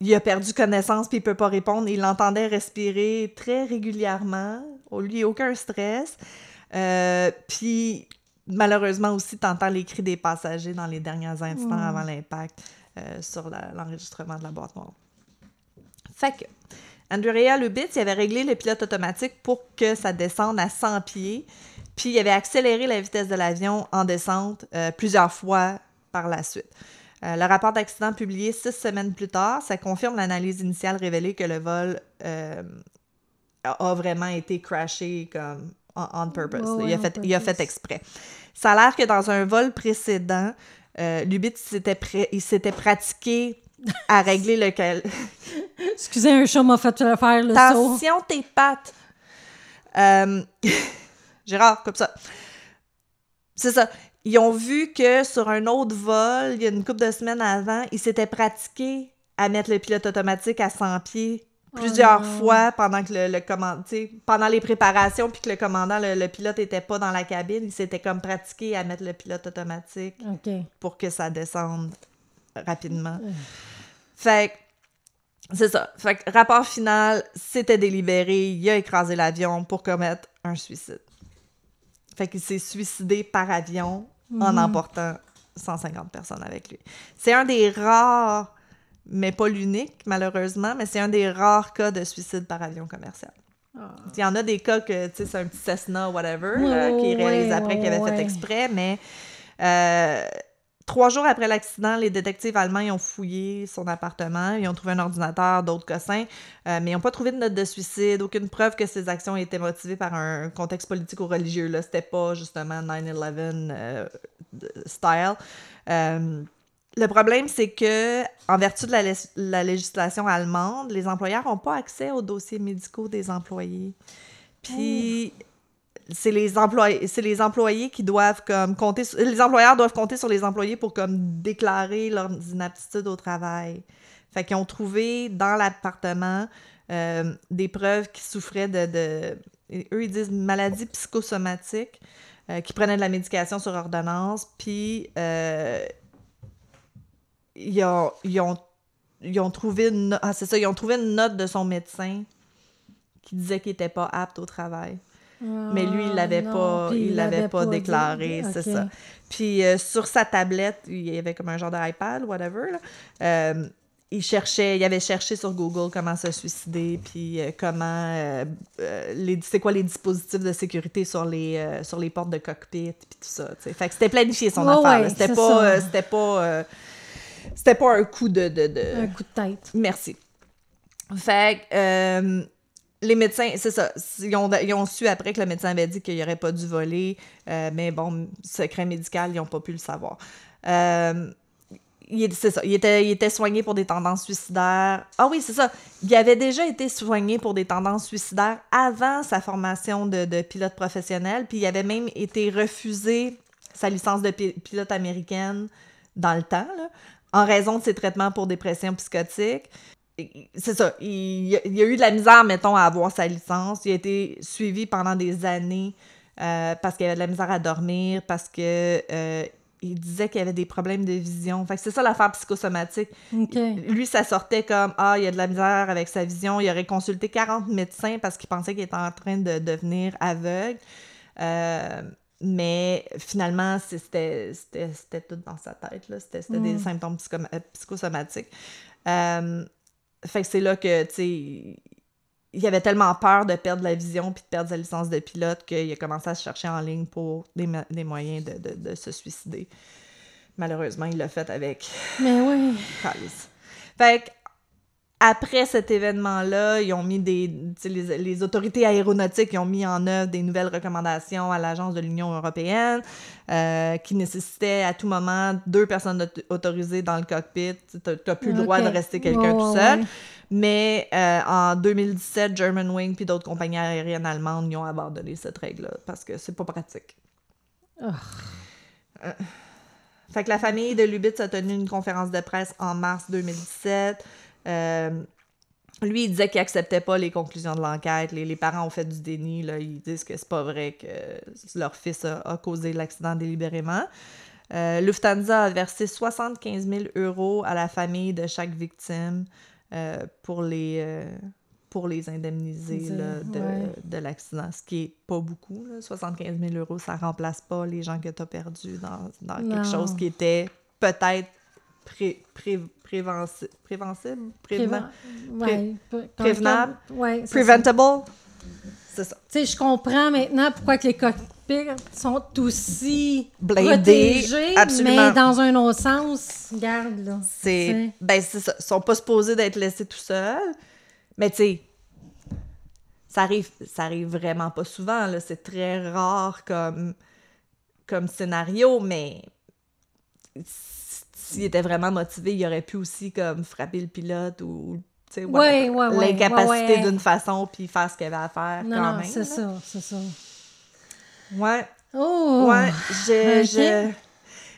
[SPEAKER 2] il a perdu connaissance puis il peut pas répondre, il l'entendait respirer très régulièrement, au lui aucun stress. Euh, puis malheureusement aussi, tu entends les cris des passagers dans les derniers instants avant l'impact euh, sur l'enregistrement de la boîte noire. Fait que, Andrea Lubitz, il avait réglé le pilote automatique pour que ça descende à 100 pieds, puis il avait accéléré la vitesse de l'avion en descente euh, plusieurs fois par la suite. Euh, le rapport d'accident publié six semaines plus tard, ça confirme l'analyse initiale révélée que le vol euh, a vraiment été crashé comme on, purpose.
[SPEAKER 1] Ouais,
[SPEAKER 2] il, a fait, il a fait exprès. Ça a l'air que dans un vol précédent, euh, Lubitz s'était pratiqué à régler le cal-
[SPEAKER 1] Excusez, un chat m'a fait faire le saut.
[SPEAKER 2] Attention tes pattes. Euh, Gérard, comme ça. C'est ça. Ils ont vu que sur un autre vol, il y a une couple de semaines avant, ils s'étaient pratiqués à mettre le pilote automatique à 100 pieds plusieurs
[SPEAKER 1] Oh
[SPEAKER 2] fois pendant que le, le command- pendant les préparations puis que le commandant, le, le pilote était pas dans la cabine, ils s'étaient comme pratiqués à mettre le pilote automatique pour que ça descende rapidement.
[SPEAKER 1] Euh.
[SPEAKER 2] Fait que, c'est ça. Fait que, rapport final, c'était délibéré, il a écrasé l'avion pour commettre un suicide. Fait qu'il s'est suicidé par avion en
[SPEAKER 1] Mhm.
[SPEAKER 2] emportant 150 personnes avec lui. C'est un des rares, mais pas l'unique, malheureusement, mais c'est un des rares cas de suicide par avion commercial.
[SPEAKER 1] Ah.
[SPEAKER 2] Il y en a des cas que, tu sais, c'est un petit Cessna, whatever, qui
[SPEAKER 1] ouais,
[SPEAKER 2] réalisé
[SPEAKER 1] ouais,
[SPEAKER 2] après, qui avait
[SPEAKER 1] ouais.
[SPEAKER 2] fait exprès, mais euh, trois jours après l'accident, les détectives allemands ont fouillé son appartement, ils ont trouvé un ordinateur, d'autres cossins, euh, mais ils n'ont pas trouvé de note de suicide, aucune preuve que ses actions étaient motivées par un contexte politique ou religieux. Là, c'était pas justement 9/11 euh, style. Euh, le problème, c'est que, en vertu de la, la législation allemande, les employeurs n'ont pas accès aux dossiers médicaux des employés. Puis, c'est les employés, c'est les employés qui doivent comme compter, sur- les employeurs doivent compter sur les employés pour comme déclarer leurs inaptitudes au travail. Fait qu'ils ont trouvé dans l'appartement euh, des preuves qui souffraient de, de- eux ils disent maladie psychosomatique, euh, qui prenaient de la médication sur ordonnance, puis euh, ils ont, ils ont, ils ont trouvé ah, c'est ça, ils ont trouvé une note de son médecin qui disait qu'il n'était pas apte au travail. Mais lui, il l'avait
[SPEAKER 1] Ah,
[SPEAKER 2] pas- il l'avait pas déclaré, c'est ça. Puis euh, sur sa tablette, il y avait comme un genre d'iPad, whatever. là. Euh, il cherchait, il avait cherché sur Google comment se suicider, puis euh, comment, euh, euh, les, c'est quoi les dispositifs de sécurité sur les, sur les portes de cockpit, puis tout ça. Fait que c'était planifié son affaire.
[SPEAKER 1] ouais,
[SPEAKER 2] c'était pas, c'était pas, c'était pas un coup de, de, de-
[SPEAKER 1] Un coup de tête.
[SPEAKER 2] Merci. Fait que, les médecins, c'est ça, ils ont, su après que le médecin avait dit qu'il aurait pas dû voler, euh, mais bon, secret médical, ils n'ont pas pu le savoir. Euh, c'est ça, il était, soigné pour des tendances suicidaires. Ah oui, c'est ça, il avait déjà été soigné pour des tendances suicidaires avant sa formation de, pilote professionnel, puis il avait même été refusé sa licence de pi- pilote américaine dans le temps, en raison de ses traitements pour dépression psychotique. C'est ça, il, y a- il a eu de la misère, mettons, à avoir sa licence. Il a été suivi pendant des années euh, parce qu'il avait de la misère à dormir, parce que euh, il disait qu'il avait des problèmes de vision. Fait que c'est ça l'affaire psychosomatique. Lui, ça sortait comme Ah, il a de la misère avec sa vision. Il aurait consulté 40 médecins parce qu'il pensait qu'il était en train de devenir aveugle. Euh, mais finalement, c'était c'était- c'était tout dans sa tête. là. C'était c'était des symptômes psychosomatiques. Euh, fait que c'est là que, tu sais, il avait tellement peur de perdre la vision puis de perdre sa licence de pilote qu'il a commencé à se chercher en ligne pour des, des moyens de, de- de se suicider. Malheureusement, il l'a fait avec
[SPEAKER 1] Mais oui.
[SPEAKER 2] Calice. Fait que, après cet événement-là, ils ont mis des. Les, les autorités aéronautiques ils ont mis en œuvre des nouvelles recommandations à l'Agence de l'Union européenne euh, qui nécessitaient à tout moment deux personnes auto- autorisées dans le cockpit. Tu n'as plus le droit de rester quelqu'un tout seul.
[SPEAKER 1] ouais.
[SPEAKER 2] Mais euh, en 2017, Germanwing puis d'autres compagnies aériennes allemandes ils ont abandonné cette règle-là parce que c'est pas pratique. Euh, Fait que la famille de Lubitz a tenu une conférence de presse en mars 2017. Euh, lui, il disait qu'il acceptait pas les conclusions de l'enquête. Les, les parents ont fait du déni. Là. Ils disent que c'est pas vrai que leur fils a, a causé l'accident délibérément. Euh, Lufthansa a versé 75 000 euros à la famille de chaque victime euh, pour les, euh, pour les indemniser là, de,
[SPEAKER 1] ouais.
[SPEAKER 2] de l'accident, ce qui est pas beaucoup. Là. 75 000 euros, ça remplace pas les gens que tu as perdus dans, dans quelque chose qui était peut-être pré, pré, prévenci- prévensible, prévenant,
[SPEAKER 1] Préven- ouais, pré-
[SPEAKER 2] prévenable?
[SPEAKER 1] Ouais, c'est ça.
[SPEAKER 2] preventable? C'est ça.
[SPEAKER 1] Tu sais, je comprends maintenant pourquoi que les cockpits sont aussi
[SPEAKER 2] Blindés,
[SPEAKER 1] protégés,
[SPEAKER 2] absolument.
[SPEAKER 1] mais dans un autre sens, regarde, là.
[SPEAKER 2] C'est. Ben, c'est ça. Ils sont pas supposés d'être laissés tout seuls. Mais tu sais, ça arrive, ça arrive vraiment pas souvent. là. C'est très rare comme, comme scénario, mais s'il était vraiment motivé, il aurait pu aussi comme frapper le pilote ou.
[SPEAKER 1] Ouais, ouais, ouais,
[SPEAKER 2] L'incapacité d'une façon puis faire ce qu'il avait à faire
[SPEAKER 1] Non,
[SPEAKER 2] quand
[SPEAKER 1] non,
[SPEAKER 2] même.
[SPEAKER 1] c'est ça, c'est ça.
[SPEAKER 2] Ouais.
[SPEAKER 1] Oh!
[SPEAKER 2] Ouais, je, je-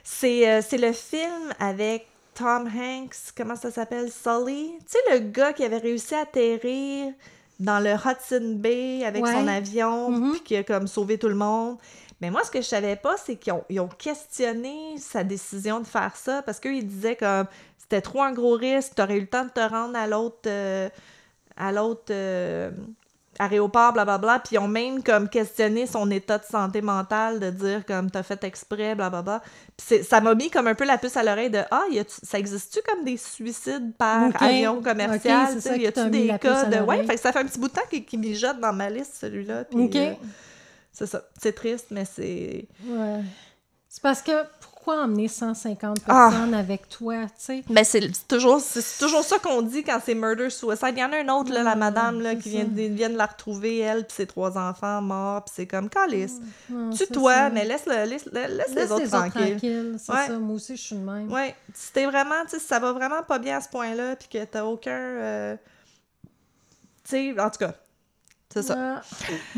[SPEAKER 2] C'est, euh, c'est le film avec Tom Hanks, comment ça s'appelle? Sully? Tu sais, le gars qui avait réussi à atterrir dans le Hudson Bay avec son avion,
[SPEAKER 1] Mhm.
[SPEAKER 2] puis qui a comme sauvé tout le monde. Mais moi, ce que je savais pas, c'est qu'ils ont, ont questionné sa décision de faire ça, parce qu'ils disaient comme c'était trop un gros risque, t'aurais eu le temps de te rendre à l'autre... euh, à l'autre... euh, aéroport, blablabla, puis ils ont même comme questionné son état de santé mentale, de dire comme t'as fait exprès, blablabla. Puis ça m'a mis comme un peu la puce à l'oreille de Ah, y ça existe-tu comme des suicides par avion commercial?
[SPEAKER 1] Ok, c'est
[SPEAKER 2] tu sais,
[SPEAKER 1] ça
[SPEAKER 2] y a-tu des cas de. Ouais, fait que ça fait un petit bout de temps qu'il qu'il mijote dans ma liste, celui-là. Puis, euh, c'est ça. C'est triste, mais c'est.
[SPEAKER 1] Ouais. C'est parce que pourquoi emmener 150
[SPEAKER 2] Ah.
[SPEAKER 1] personnes avec toi, tu sais?
[SPEAKER 2] Ben, c'est toujours, c'est toujours ça qu'on dit quand c'est murder suicide. Il y en a un autre, là, la madame, là, qui vient, de- vient de la retrouver, elle, puis ses trois enfants morts, puis c'est comme, calice.
[SPEAKER 1] C'est
[SPEAKER 2] Tue-toi, mais laisse, le, laisse, laisse, laisse
[SPEAKER 1] Laisse
[SPEAKER 2] les autres tranquilles.
[SPEAKER 1] C'est
[SPEAKER 2] Ouais.
[SPEAKER 1] ça, moi aussi, je suis de même.
[SPEAKER 2] Ouais, si t'es vraiment, tu sais, si ça va vraiment pas bien à ce point-là, puis que t'as aucun. euh, Tu sais, en tout cas, c'est ça.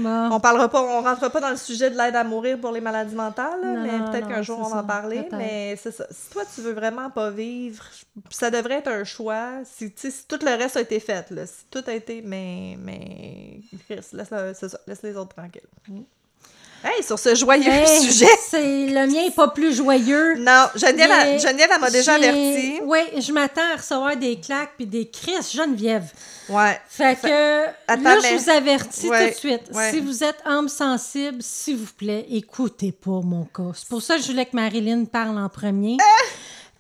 [SPEAKER 1] Ah.
[SPEAKER 2] On parlera pas, on rentrera pas dans le sujet de l'aide à mourir pour les maladies mentales, là,
[SPEAKER 1] Non,
[SPEAKER 2] mais peut-être qu'un jour on va en parler. Mais c'est ça. Si toi tu veux vraiment pas vivre, ça devrait être un choix. Si, si tout le reste a été fait, là, si tout a été, mais, mais, Chris, laisse, le- c'est ça, laisse les autres tranquilles. Hey, sur ce joyeux
[SPEAKER 1] Hey,
[SPEAKER 2] sujet.
[SPEAKER 1] C'est le mien est pas plus joyeux.
[SPEAKER 2] Non, Geneviève, Geneviève, m'a déjà averti.
[SPEAKER 1] Oui, je m'attends à recevoir des claques puis des crises, Geneviève.
[SPEAKER 2] Ouais.
[SPEAKER 1] Fait que
[SPEAKER 2] Attends,
[SPEAKER 1] là,
[SPEAKER 2] mais-
[SPEAKER 1] je vous avertis
[SPEAKER 2] Ouais,
[SPEAKER 1] tout de suite.
[SPEAKER 2] ouais.
[SPEAKER 1] Si vous êtes âme sensible, s'il vous plaît, écoutez pas mon cas. C'est pour ça que je voulais que Marilyn parle en premier.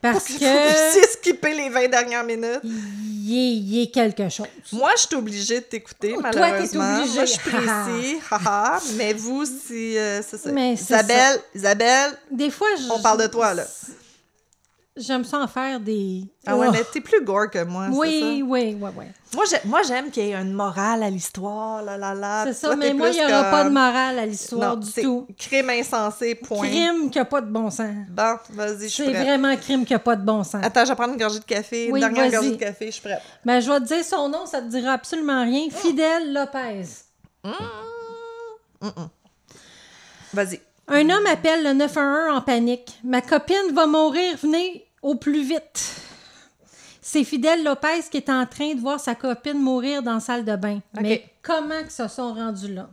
[SPEAKER 1] Parce
[SPEAKER 2] Faut
[SPEAKER 1] que
[SPEAKER 2] aussi skipper les 20 dernières minutes.
[SPEAKER 1] Il est, quelque chose.
[SPEAKER 2] Moi, je suis obligée de t'écouter,
[SPEAKER 1] Oh, toi, t'es
[SPEAKER 2] malheureusement.
[SPEAKER 1] obligée.
[SPEAKER 2] Moi, je suis précis. haha. Mais vous, si... euh, ça.
[SPEAKER 1] Mais
[SPEAKER 2] Isabelle, Isabelle,
[SPEAKER 1] Des fois, je...
[SPEAKER 2] On parle de toi, là.
[SPEAKER 1] J'aime ça en faire des...
[SPEAKER 2] ah ouais,
[SPEAKER 1] Oh.
[SPEAKER 2] mais t'es plus gore que moi,
[SPEAKER 1] Oui,
[SPEAKER 2] ça?
[SPEAKER 1] oui, oui, oui.
[SPEAKER 2] Moi, j'ai- moi, j'aime qu'il y ait une morale à l'histoire, là, là, là.
[SPEAKER 1] C'est ça,
[SPEAKER 2] toi,
[SPEAKER 1] mais moi, il n'y aura pas de morale à l'histoire du tout.
[SPEAKER 2] crime insensé, point.
[SPEAKER 1] Crime qui n'a pas de bon sens.
[SPEAKER 2] Bon, vas-y, je suis
[SPEAKER 1] C'est vraiment crime qui n'a pas de bon sens.
[SPEAKER 2] Attends, je vais prendre une gorgée de café,
[SPEAKER 1] Oui,
[SPEAKER 2] une dernière gorgée de café, je suis prête.
[SPEAKER 1] Ben, je vais te dire son nom, ça te dira absolument rien. Fidèle Lopez.
[SPEAKER 2] Vas-y.
[SPEAKER 1] Un homme appelle le 911 en panique. Ma copine va mourir, venez au plus vite. C'est Fidèle Lopez qui est en train de voir sa copine mourir dans la salle de bain. Mais comment qu'ils se sont rendus là?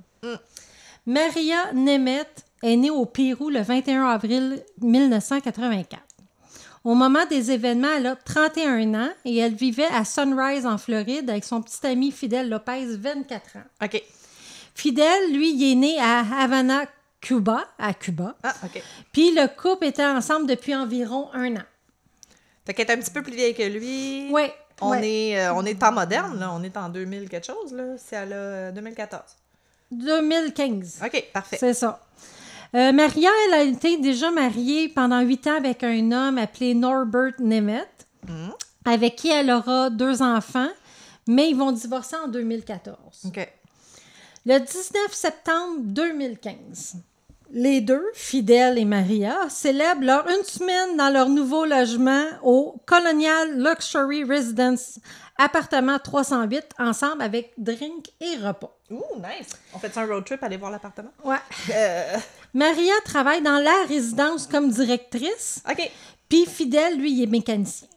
[SPEAKER 1] Maria Nemeth est née au Pérou le 21 avril 1984. Au moment des événements, elle a 31 ans et elle vivait à Sunrise en Floride avec son petit ami Fidèle Lopez, 24 ans.
[SPEAKER 2] OK.
[SPEAKER 1] Fidèle, lui, il est né à Havana, Cuba, à Cuba.
[SPEAKER 2] Ah, OK.
[SPEAKER 1] Puis le couple était ensemble depuis environ un an.
[SPEAKER 2] Fait qu'elle est un petit peu plus vieille que lui.
[SPEAKER 1] Oui.
[SPEAKER 2] On, Est, euh, on est en moderne, là. On est en 2000 quelque chose, là. C'est à la 2014.
[SPEAKER 1] 2015.
[SPEAKER 2] OK, parfait.
[SPEAKER 1] C'est ça. Euh, Maria, elle a été déjà mariée pendant huit ans avec un homme appelé Norbert Nemeth,
[SPEAKER 2] Mhm.
[SPEAKER 1] avec qui elle aura deux enfants, mais ils vont divorcer en 2014.
[SPEAKER 2] OK.
[SPEAKER 1] Le 19 septembre 2015, les deux, Fidèle et Maria, célèbrent leur une semaine dans leur nouveau logement au Colonial Luxury Residence, appartement 308, ensemble avec drink et repas.
[SPEAKER 2] Ouh, nice. On fait un road trip, aller voir l'appartement?
[SPEAKER 1] Ouais.
[SPEAKER 2] Euh,
[SPEAKER 1] Maria travaille dans la résidence comme directrice,
[SPEAKER 2] OK.
[SPEAKER 1] puis Fidèle, lui, il est mécanicien.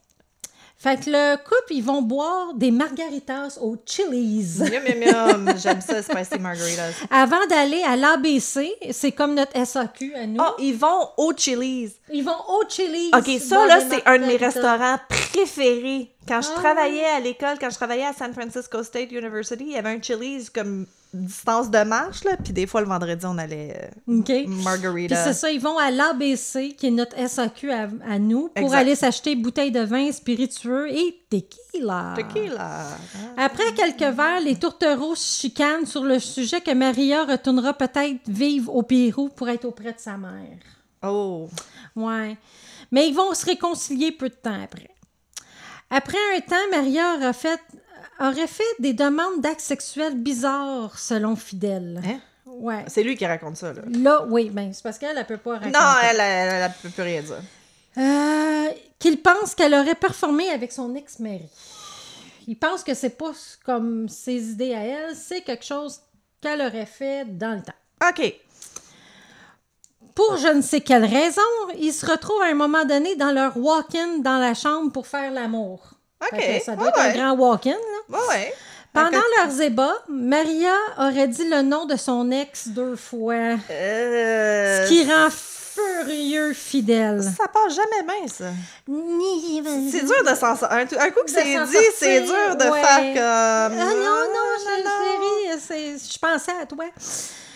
[SPEAKER 1] Fait que le couple, ils vont boire des margaritas au Chili's.
[SPEAKER 2] Miam, miam, miam. J'aime ça, spicy margaritas.
[SPEAKER 1] Avant d'aller à l'ABC, c'est comme notre SAQ à nous.
[SPEAKER 2] Oh, ils vont au Chili's.
[SPEAKER 1] Ils vont au Chili's.
[SPEAKER 2] OK, ça, là, c'est un de mes restaurants préférés. Quand je
[SPEAKER 1] Ah
[SPEAKER 2] travaillais à l'école, quand je travaillais à San Francisco State University, il y avait un Chili's comme distance de marche, là. Puis des fois, le vendredi, on allait euh,
[SPEAKER 1] OK. Puis
[SPEAKER 2] margarita.
[SPEAKER 1] c'est ça, ils vont à l'ABC, qui est notre SAQ à, à nous, pour
[SPEAKER 2] Exact.
[SPEAKER 1] aller s'acheter bouteilles de vin spiritueux et tequila.
[SPEAKER 2] Tequila.
[SPEAKER 1] Après quelques verres, les tourtereaux chicanent sur le sujet que Maria retournera peut-être vivre au Pérou pour être auprès de sa mère.
[SPEAKER 2] Oh.
[SPEAKER 1] Ouais. Mais ils vont se réconcilier peu de temps après. Après un temps, Maria aura fait, aurait fait des demandes d'actes sexuels bizarres, selon Fidèle.
[SPEAKER 2] Hein?
[SPEAKER 1] Ouais.
[SPEAKER 2] C'est lui qui raconte ça, là.
[SPEAKER 1] Là, oui, ben, c'est parce qu'elle ne peut pas raconter.
[SPEAKER 2] Non, elle, elle, elle peut plus rien dire.
[SPEAKER 1] Euh, qu'il pense qu'elle aurait performé avec son ex-mari. Il pense que c'est pas comme ses idées à elle, c'est quelque chose qu'elle aurait fait dans le temps.
[SPEAKER 2] OK.
[SPEAKER 1] Pour je ne sais quelle raison, ils se retrouvent à un moment donné dans leur walk-in dans la chambre pour faire l'amour.
[SPEAKER 2] OK.
[SPEAKER 1] Ça doit être un grand walk-in. là.
[SPEAKER 2] Ouais.
[SPEAKER 1] Pendant
[SPEAKER 2] que-
[SPEAKER 1] leurs ébats, Maria aurait dit le nom de son ex deux fois,
[SPEAKER 2] Euh,
[SPEAKER 1] ce qui rend furieux fidèle.
[SPEAKER 2] Ça passe jamais bien, ça.
[SPEAKER 1] C'est
[SPEAKER 2] C'est dur de s'en sortir. Un, coup que c'est dit, c'est dur de
[SPEAKER 1] ouais.
[SPEAKER 2] faire comme.
[SPEAKER 1] Ah non, non, je, chérie, c'est- je pensais à toi.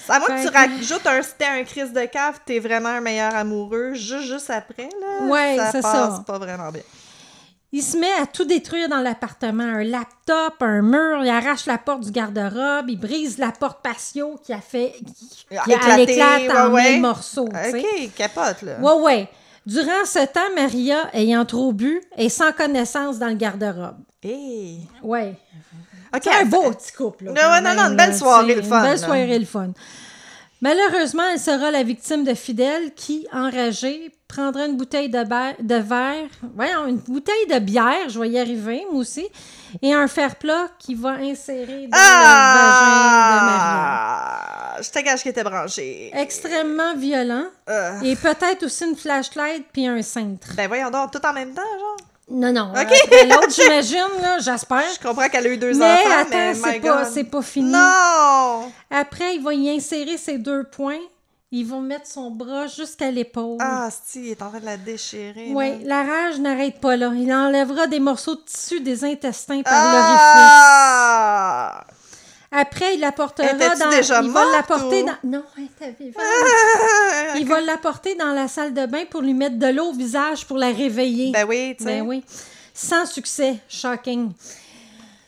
[SPEAKER 2] À moins que tu rajoutes un c'était un crise de cave, t'es vraiment un meilleur amoureux juste, juste après, là.
[SPEAKER 1] Ouais,
[SPEAKER 2] ça passe
[SPEAKER 1] ça.
[SPEAKER 2] pas vraiment bien.
[SPEAKER 1] Il se met à tout détruire dans l'appartement. Un laptop, un mur, il arrache la porte du garde-robe, il brise la porte patio qui a fait... qui, qui- elle éclate en
[SPEAKER 2] ouais, ouais.
[SPEAKER 1] mille morceaux.
[SPEAKER 2] Ok, capote, là.
[SPEAKER 1] Ouais, ouais. Durant ce temps, Maria, ayant trop bu, est sans connaissance dans le garde-robe.
[SPEAKER 2] Hey.
[SPEAKER 1] Ouais.
[SPEAKER 2] Ok,
[SPEAKER 1] C'est un beau petit couple. là,
[SPEAKER 2] Non, ouais, non, non, une belle soirée, le fun,
[SPEAKER 1] Une belle
[SPEAKER 2] là.
[SPEAKER 1] soirée, le fun. Malheureusement, elle sera la victime de Fidèle qui, enragé, prendra une bouteille de, de verre, voyons, une bouteille de bière, je vais y arriver, moi aussi, et un fer plat qui va insérer dans le vagin de Maria.
[SPEAKER 2] Ah! Je te gage qu'il était branché.
[SPEAKER 1] Extrêmement violent,
[SPEAKER 2] Euh,
[SPEAKER 1] et peut-être aussi une flashlight puis un cintre.
[SPEAKER 2] ben voyons donc, tout en même temps, genre?
[SPEAKER 1] Non, non.
[SPEAKER 2] Ok.
[SPEAKER 1] après L'autre, j'imagine, là, j'espère.
[SPEAKER 2] Je comprends qu'elle a eu deux
[SPEAKER 1] Mais
[SPEAKER 2] enfants,
[SPEAKER 1] attends,
[SPEAKER 2] mais
[SPEAKER 1] c'est pas, c'est pas fini.
[SPEAKER 2] Non!
[SPEAKER 1] Après, il va y insérer ses deux points. Ils vont mettre son bras jusqu'à l'épaule.
[SPEAKER 2] Ah, si, il est en train de la déchirer.
[SPEAKER 1] oui, la rage n'arrête pas là. Il enlèvera des morceaux de tissu des intestins par l'orifice.
[SPEAKER 2] Ah!
[SPEAKER 1] Après, il l'apportera dans.
[SPEAKER 2] déjà
[SPEAKER 1] il va l'apporter
[SPEAKER 2] ou-
[SPEAKER 1] dans. Non, elle était vivante. Il va l'apporter dans la salle de bain pour lui mettre de l'eau au visage pour la réveiller.
[SPEAKER 2] Ben oui, tu sais.
[SPEAKER 1] Ben oui. Sans succès. Shocking.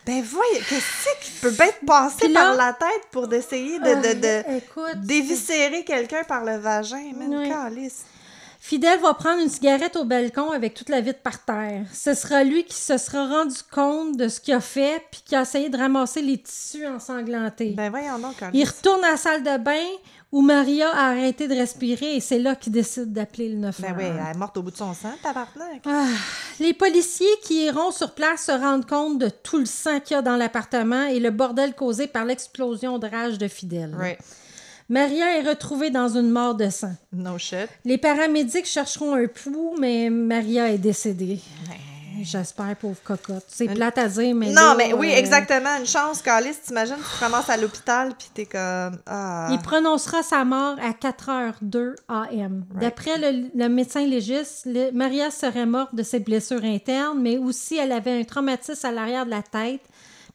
[SPEAKER 2] Ben voyons, qu'est-ce qui peut bien te passer
[SPEAKER 1] là-
[SPEAKER 2] par la tête pour d'essayer de, de, de
[SPEAKER 1] Euh, écoute.
[SPEAKER 2] d'éviscérer quelqu'un par le vagin, man,
[SPEAKER 1] Ouais.
[SPEAKER 2] calice.
[SPEAKER 1] Fidèle va prendre une cigarette au balcon avec toute la vitre par terre. Ce sera lui qui se sera rendu compte de ce qu'il a fait puis qui a essayé de ramasser les tissus ensanglantés.
[SPEAKER 2] Ben voyons donc,
[SPEAKER 1] Il
[SPEAKER 2] calice.
[SPEAKER 1] retourne à la salle de bain où Maria a arrêté de respirer et c'est là qu'il décide d'appeler le 911.
[SPEAKER 2] Ben oui, elle est morte au bout de son sang, tabarnak.
[SPEAKER 1] Ah, les policiers qui iront sur place se rendent compte de tout le sang qu'il y a dans l'appartement et le bordel causé par l'explosion de rage de Fidèle. Maria est retrouvée dans une mort de sang.
[SPEAKER 2] No shit.
[SPEAKER 1] Les paramédics chercheront un pouls, mais Maria est décédée. J'espère, pauvre cocotte. C'est plate à dire, mais.
[SPEAKER 2] non,
[SPEAKER 1] là,
[SPEAKER 2] mais oui,
[SPEAKER 1] euh,
[SPEAKER 2] exactement. Une chance, calice. T'imagines, tu te ramasses à l'hôpital, puis t'es comme... Ah.
[SPEAKER 1] Il prononcera sa mort à 4h02 AM. D'après le, le médecin légiste, le- Maria serait morte de ses blessures internes, mais aussi elle avait un traumatisme à l'arrière de la tête,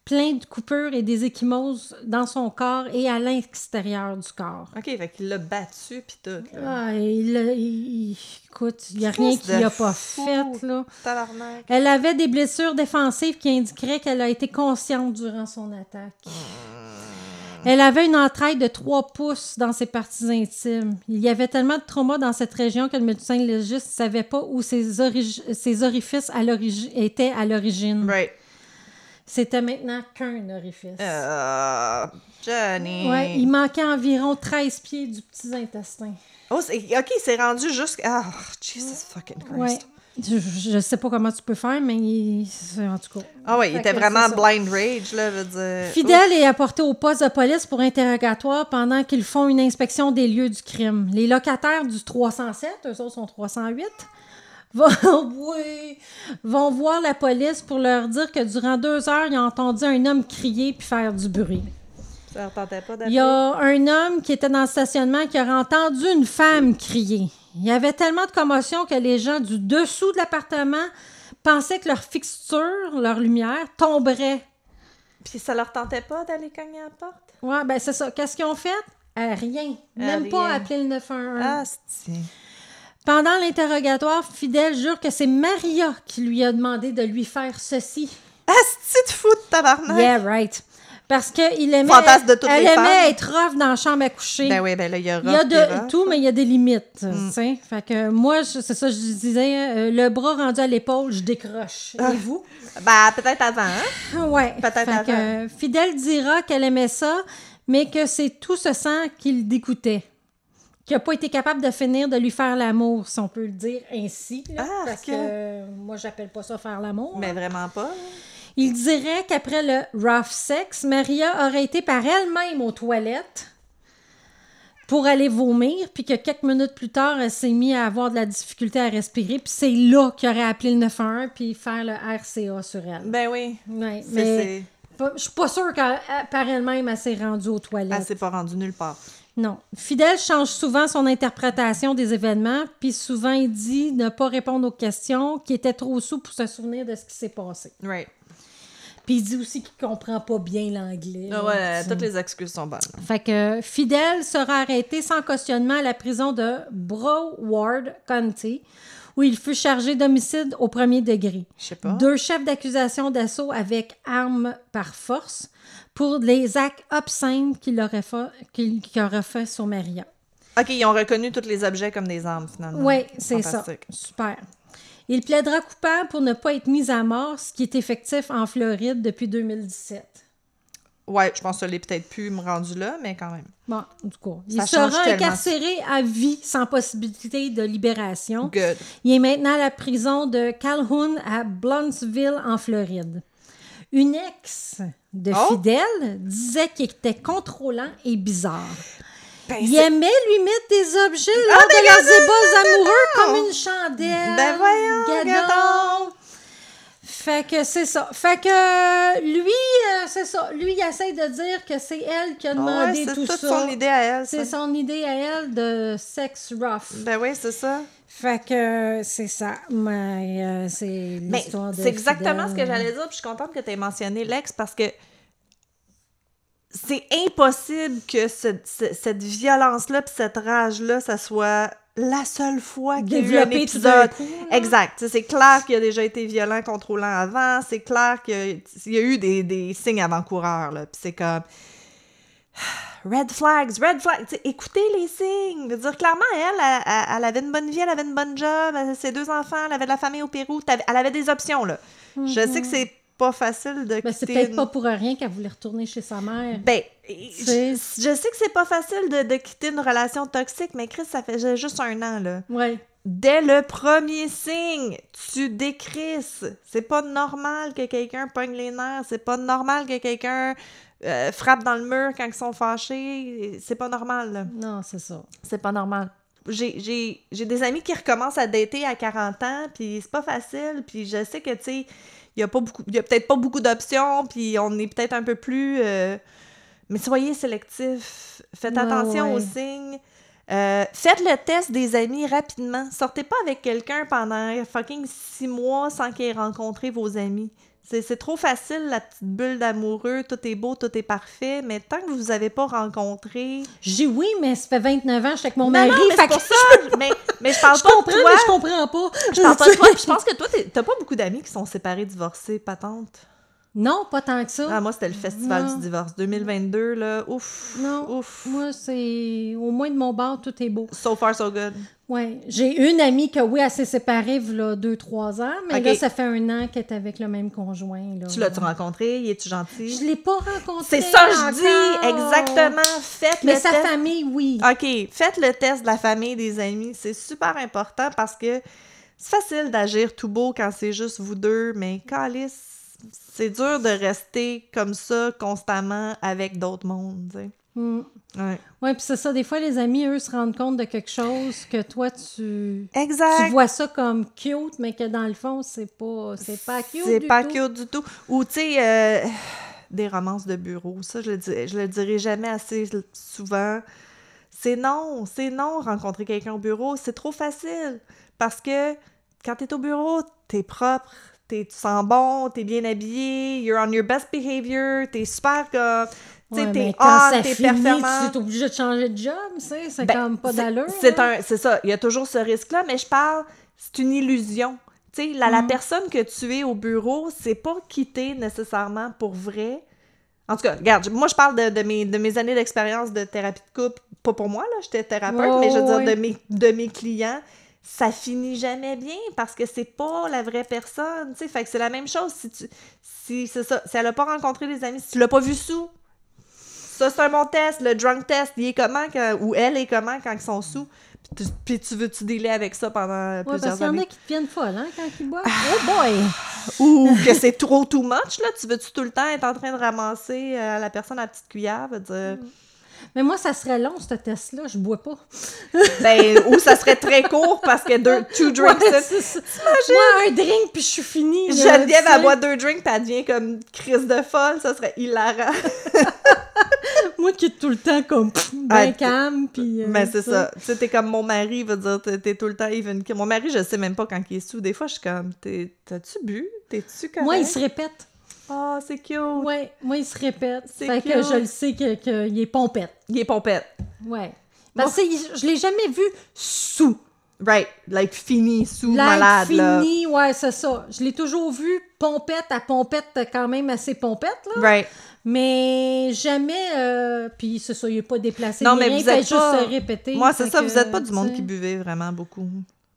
[SPEAKER 1] plein de coupures et des échymoses dans son corps et à l'extérieur du corps.
[SPEAKER 2] OK, fait qu'il l'a battu, puis tout. là.
[SPEAKER 1] Ah, il, il- écoute, il n'y a rien qu'il n'a pas fait, là.
[SPEAKER 2] Tabarnak.
[SPEAKER 1] Elle avait des blessures défensives qui indiqueraient qu'elle a été consciente durant son attaque. Elle avait une entraille de 3 pouces dans ses parties intimes. Il y avait tellement de trauma dans cette région que le médecin légiste ne savait pas où ses, ses orifices à étaient à l'origine.
[SPEAKER 2] Right.
[SPEAKER 1] C'était maintenant qu'un orifice.
[SPEAKER 2] Euh, Johnny.
[SPEAKER 1] Ouais, il manquait environ 13 pieds du petit intestin.
[SPEAKER 2] Oh, OK, c'est rendu jusqu'à... Ah, Jesus fucking Christ.
[SPEAKER 1] Ouais. Je, je sais pas comment tu peux faire, mais il- en tout cas.
[SPEAKER 2] Ah ouais, il était vraiment blind rage, là, je veux dire.
[SPEAKER 1] Fidèle est apporté au poste de police pour interrogatoire pendant qu'ils font une inspection des lieux du crime. Les locataires du 307, eux autres sont 308, vont, oui, vont voir la police pour leur dire que durant deux heures, ils ont entendu un homme crier puis faire du bruit.
[SPEAKER 2] Ça leur tentait pas
[SPEAKER 1] Il y a un homme qui était dans le stationnement qui a entendu une femme crier. Il y avait tellement de commotion que les gens du dessous de l'appartement pensaient que leur fixture, leur lumière, tomberait.
[SPEAKER 2] Puis ça leur tentait pas d'aller cogner à la porte?
[SPEAKER 1] Ouais, ben c'est ça. Qu'est-ce qu'ils ont fait? Euh, rien. Même pas
[SPEAKER 2] rien.
[SPEAKER 1] appeler le 911.
[SPEAKER 2] Ah, c'est...
[SPEAKER 1] Pendant l'interrogatoire, Fidèle jure que c'est Maria qui lui a demandé de lui faire ceci.
[SPEAKER 2] Ah, c'est de fou de tabarnak!
[SPEAKER 1] Yeah, right. Parce qu'il aimait,
[SPEAKER 2] Fantasme de toutes
[SPEAKER 1] elle
[SPEAKER 2] les
[SPEAKER 1] aimait
[SPEAKER 2] femmes.
[SPEAKER 1] être rough dans la chambre à coucher.
[SPEAKER 2] Ben oui, ben là, il y a
[SPEAKER 1] Il y a de
[SPEAKER 2] rough.
[SPEAKER 1] tout, mais il y a des limites.
[SPEAKER 2] Mm.
[SPEAKER 1] tu sais. Fait que moi, c'est ça, je disais, euh, le bras rendu à l'épaule, je décroche.
[SPEAKER 2] Ah.
[SPEAKER 1] Et vous?
[SPEAKER 2] Ben, peut-être avant, hein?
[SPEAKER 1] Ouais.
[SPEAKER 2] Peut-être
[SPEAKER 1] que,
[SPEAKER 2] avant.
[SPEAKER 1] euh, Fidèle dira qu'elle aimait ça, mais que c'est tout ce sang qu'il dégoûtait. Qu'il n'a pas été capable de finir de lui faire l'amour, si on peut le dire ainsi. là,
[SPEAKER 2] Ah,
[SPEAKER 1] parce que euh, moi, j'appelle pas ça faire l'amour.
[SPEAKER 2] Mais vraiment pas.
[SPEAKER 1] Il dirait qu'après le rough sex, Maria aurait été par elle-même aux toilettes pour aller vomir, puis que quelques minutes plus tard, elle s'est mise à avoir de la difficulté à respirer, puis c'est là qu'il aurait appelé le 911 puis faire le RCA sur elle.
[SPEAKER 2] Ben oui.
[SPEAKER 1] Ouais, mais je suis pas sûre qu'elle par elle-même, elle s'est rendue aux toilettes.
[SPEAKER 2] Elle s'est pas rendue nulle part.
[SPEAKER 1] Non. Fidèle change souvent son interprétation des événements, puis souvent il dit ne pas répondre aux questions, qu'il était trop sous pour se souvenir de ce qui s'est passé.
[SPEAKER 2] Right.
[SPEAKER 1] Puis il dit aussi qu'il comprend pas bien l'anglais.
[SPEAKER 2] Ah ouais, toutes les excuses sont bonnes.
[SPEAKER 1] Fait que Fidel sera arrêté sans cautionnement à la prison de Broward County, où il fut chargé d'homicide au premier degré.
[SPEAKER 2] Je sais pas.
[SPEAKER 1] Deux chefs d'accusation d'assaut avec arme par force pour les actes obscènes qu'il aurait fait, aurait sur Maria.
[SPEAKER 2] OK, ils ont reconnu tous les objets comme des armes, finalement.
[SPEAKER 1] Oui, c'est ça. Super. Il plaidera coupable pour ne pas être mis à mort, ce qui est effectif en Floride depuis 2017.
[SPEAKER 2] Ouais, je pense que ça l'est peut-être plus me rendu là, mais quand même.
[SPEAKER 1] Bon, du coup, il sera incarcéré à vie sans possibilité de libération.
[SPEAKER 2] Good.
[SPEAKER 1] Il est maintenant à la prison de Calhoun à Blunsville, en Floride. Une ex de
[SPEAKER 2] Oh!
[SPEAKER 1] Fidel disait qu'il était contrôlant et bizarre.
[SPEAKER 2] Ben,
[SPEAKER 1] Il
[SPEAKER 2] c'est-
[SPEAKER 1] aimait lui mettre des objets lors
[SPEAKER 2] Ah, ben,
[SPEAKER 1] de leurs ébats amoureux comme une chandelle.
[SPEAKER 2] Ben voyons,
[SPEAKER 1] gadon.
[SPEAKER 2] gadon.
[SPEAKER 1] Fait que c'est ça. Fait que lui, euh, c'est ça. Lui, il essaie de dire que c'est elle qui a
[SPEAKER 2] Ah
[SPEAKER 1] demandé
[SPEAKER 2] ouais, c'est
[SPEAKER 1] tout
[SPEAKER 2] toute
[SPEAKER 1] ça.
[SPEAKER 2] son idée à elle, ça.
[SPEAKER 1] C'est son idée à elle de sex rough.
[SPEAKER 2] Ben oui, c'est ça.
[SPEAKER 1] Fait que c'est ça. Mais euh, c'est
[SPEAKER 2] Mais
[SPEAKER 1] l'histoire de
[SPEAKER 2] c'est exactement ce que j'allais dire, puis je suis contente que tu aies mentionné l'ex parce que c'est impossible que ce- ce- cette violence-là puis cette rage-là, ça soit la seule fois qu'il y a eu un épisode.
[SPEAKER 1] coup.
[SPEAKER 2] Exact. C'est clair qu'il a déjà été violent, contrôlant avant. C'est clair qu'il y a- y eu des, des signes avant-coureurs. Puis c'est comme... Red flags, red flags. Écoutez les signes. Je veux dire, clairement, elle, elle, elle- elle avait une bonne vie, elle avait une bonne job, elle avait ses deux enfants, elle avait de la famille au Pérou. Elle avait des options, là. Je sais que c'est pas facile de
[SPEAKER 1] Ben, c'est peut-être
[SPEAKER 2] une-
[SPEAKER 1] pas pour rien qu'elle voulait retourner chez sa mère.
[SPEAKER 2] ben, je, sais que c'est pas facile de, de quitter une relation toxique, mais Chris, ça fait juste un an, là.
[SPEAKER 1] Ouais.
[SPEAKER 2] Dès le premier signe, tu décrisses. C'est pas normal que quelqu'un pogne les nerfs. C'est pas normal que quelqu'un euh, frappe dans le mur quand ils sont fâchés. C'est pas normal, là.
[SPEAKER 1] Non, c'est ça.
[SPEAKER 2] C'est pas normal. J'ai- J'ai j'ai des amis qui recommencent à dater à 40 ans, puis c'est pas facile, puis je sais que, tu sais, il y a, pas beaucoup- il y a peut-être pas beaucoup d'options, puis on est peut-être un peu plus... euh, Mais soyez sélectifs. Faites
[SPEAKER 1] Ouais,
[SPEAKER 2] attention
[SPEAKER 1] ouais.
[SPEAKER 2] aux signes. Euh, faites le test des amis rapidement. Sortez pas avec quelqu'un pendant fucking six mois sans qu'il ait rencontré vos amis. C'est trop facile, la petite bulle d'amoureux, tout est beau, tout est parfait, mais tant que vous avez pas rencontré...
[SPEAKER 1] J'ai dit oui, mais ça fait 29 ans que je suis avec mon mari.
[SPEAKER 2] non, mais
[SPEAKER 1] fait
[SPEAKER 2] c'est
[SPEAKER 1] que
[SPEAKER 2] pour ça. mais, mais je parle
[SPEAKER 1] je
[SPEAKER 2] pas
[SPEAKER 1] comprends,
[SPEAKER 2] de toi.
[SPEAKER 1] mais je comprends pas.
[SPEAKER 2] Je parle pas de toi. puis Je pense que toi, t'as pas beaucoup d'amis qui sont séparés, divorcés, patente.
[SPEAKER 1] Non, pas tant que ça.
[SPEAKER 2] Ah, moi, c'était le festival
[SPEAKER 1] Non.
[SPEAKER 2] du divorce. 2022, là, ouf.
[SPEAKER 1] Non.
[SPEAKER 2] Ouf.
[SPEAKER 1] Moi, c'est. Au moins de mon bord, tout est beau.
[SPEAKER 2] So far, so good.
[SPEAKER 1] Ouais. J'ai une amie que, oui, elle s'est séparée il a deux, trois ans, mais là, ça fait un an qu'elle est avec le même conjoint. Là.
[SPEAKER 2] Tu l'as-tu rencontré? Y es-tu gentil?
[SPEAKER 1] Je l'ai pas rencontré.
[SPEAKER 2] C'est ça, je dis! Exactement! Faites
[SPEAKER 1] Mais
[SPEAKER 2] le
[SPEAKER 1] sa
[SPEAKER 2] test.
[SPEAKER 1] famille, oui.
[SPEAKER 2] OK, faites le test de la famille, des amis. C'est super important parce que c'est facile d'agir tout beau quand c'est juste vous deux, mais calice, c'est dur de rester comme ça constamment avec d'autres mondes, tu sais.
[SPEAKER 1] Mm.
[SPEAKER 2] Ouais.
[SPEAKER 1] Ouais, puis c'est ça. Des fois, les amis, eux, se rendent compte de quelque chose que toi, tu,
[SPEAKER 2] Exact.
[SPEAKER 1] tu vois ça comme cute, mais que dans le fond, c'est pas, c'est pas cute.
[SPEAKER 2] C'est pas
[SPEAKER 1] tout.
[SPEAKER 2] cute du tout. Ou, tu sais, euh, des romances de bureau. Ça, je le, dis- je le dirai jamais assez souvent. C'est non, c'est non, rencontrer quelqu'un au bureau. C'est trop facile. Parce que quand t'es au bureau, t'es propre, tu sens bon, t'es bien habillé, you're on your best behavior, t'es super comme.
[SPEAKER 1] Ouais,
[SPEAKER 2] t'es
[SPEAKER 1] ça
[SPEAKER 2] t'es performant.
[SPEAKER 1] tu es obligé de changer de job, c'est
[SPEAKER 2] Ben,
[SPEAKER 1] comme pas d'allure.
[SPEAKER 2] C'est c'est ça. Il y a toujours ce risque-là, mais je parle, c'est une illusion. Tu sais, la, la
[SPEAKER 1] Mm.
[SPEAKER 2] personne que tu es au bureau, c'est pas quitter nécessairement pour vrai. En tout cas, regarde, moi, je parle de, de mes, de mes années d'expérience de thérapie de couple. Pas pour moi, là, j'étais thérapeute, mais je veux dire, de, mes, de mes clients, ça finit jamais bien parce que c'est pas la vraie personne. Tu sais, fait que c'est la même chose si tu. Si, c'est ça. Si elle a pas rencontré des amis, si tu l'as pas vu sous, ça, c'est un bon test. Le drunk test, il est comment quand, ou elle est comment quand ils sont sous. Puis tu, puis tu veux-tu dealer avec ça pendant
[SPEAKER 1] Ouais, parce
[SPEAKER 2] plusieurs
[SPEAKER 1] qu'il y en a
[SPEAKER 2] années?
[SPEAKER 1] qui deviennent folles, hein, quand ils boivent. Oh boy!
[SPEAKER 2] Ou que c'est trop too much, là. Tu veux-tu tout le temps être en train de ramasser euh, la personne à la petite cuillère? Dire...
[SPEAKER 1] Mais moi, ça serait long, ce test-là. Je bois pas.
[SPEAKER 2] Ben, ou ça serait très court parce que deux, two drinks.
[SPEAKER 1] Ouais, ça. Moi, un drink, puis je suis finie.
[SPEAKER 2] Geneviève, elle boit deux drinks, puis elle devient comme crise de folle. Ça serait hilarant.
[SPEAKER 1] Moi qui est tout le temps comme ben calme, puis... euh,
[SPEAKER 2] Mais c'est ça. Tu sais, t'es comme mon mari, veut dire, t'es tout le temps even. Mon mari, je sais même pas quand il est sous. Des fois, je suis comme, t'as-tu bu? T'es-tu correct?
[SPEAKER 1] Moi, il se répète.
[SPEAKER 2] Oh, c'est cute.
[SPEAKER 1] Ouais, moi, il se répète.
[SPEAKER 2] C'est
[SPEAKER 1] Fait que je le sais qu'il que, est pompette.
[SPEAKER 2] Il est pompette.
[SPEAKER 1] Ouais. Parce que je l'ai jamais vu sous.
[SPEAKER 2] Right. Like fini, sous,
[SPEAKER 1] L'air
[SPEAKER 2] malade, là.
[SPEAKER 1] fini, ouais, c'est ça. Je l'ai toujours vu pompette à pompette, quand même assez pompette, là.
[SPEAKER 2] Right.
[SPEAKER 1] Mais jamais, euh, puis c'est ça, il n'est pas déplacé.
[SPEAKER 2] Non, mais
[SPEAKER 1] rien,
[SPEAKER 2] vous êtes
[SPEAKER 1] juste
[SPEAKER 2] pas-
[SPEAKER 1] répéter.
[SPEAKER 2] Moi, c'est ça,
[SPEAKER 1] que,
[SPEAKER 2] vous êtes pas du monde qui buvait vraiment beaucoup.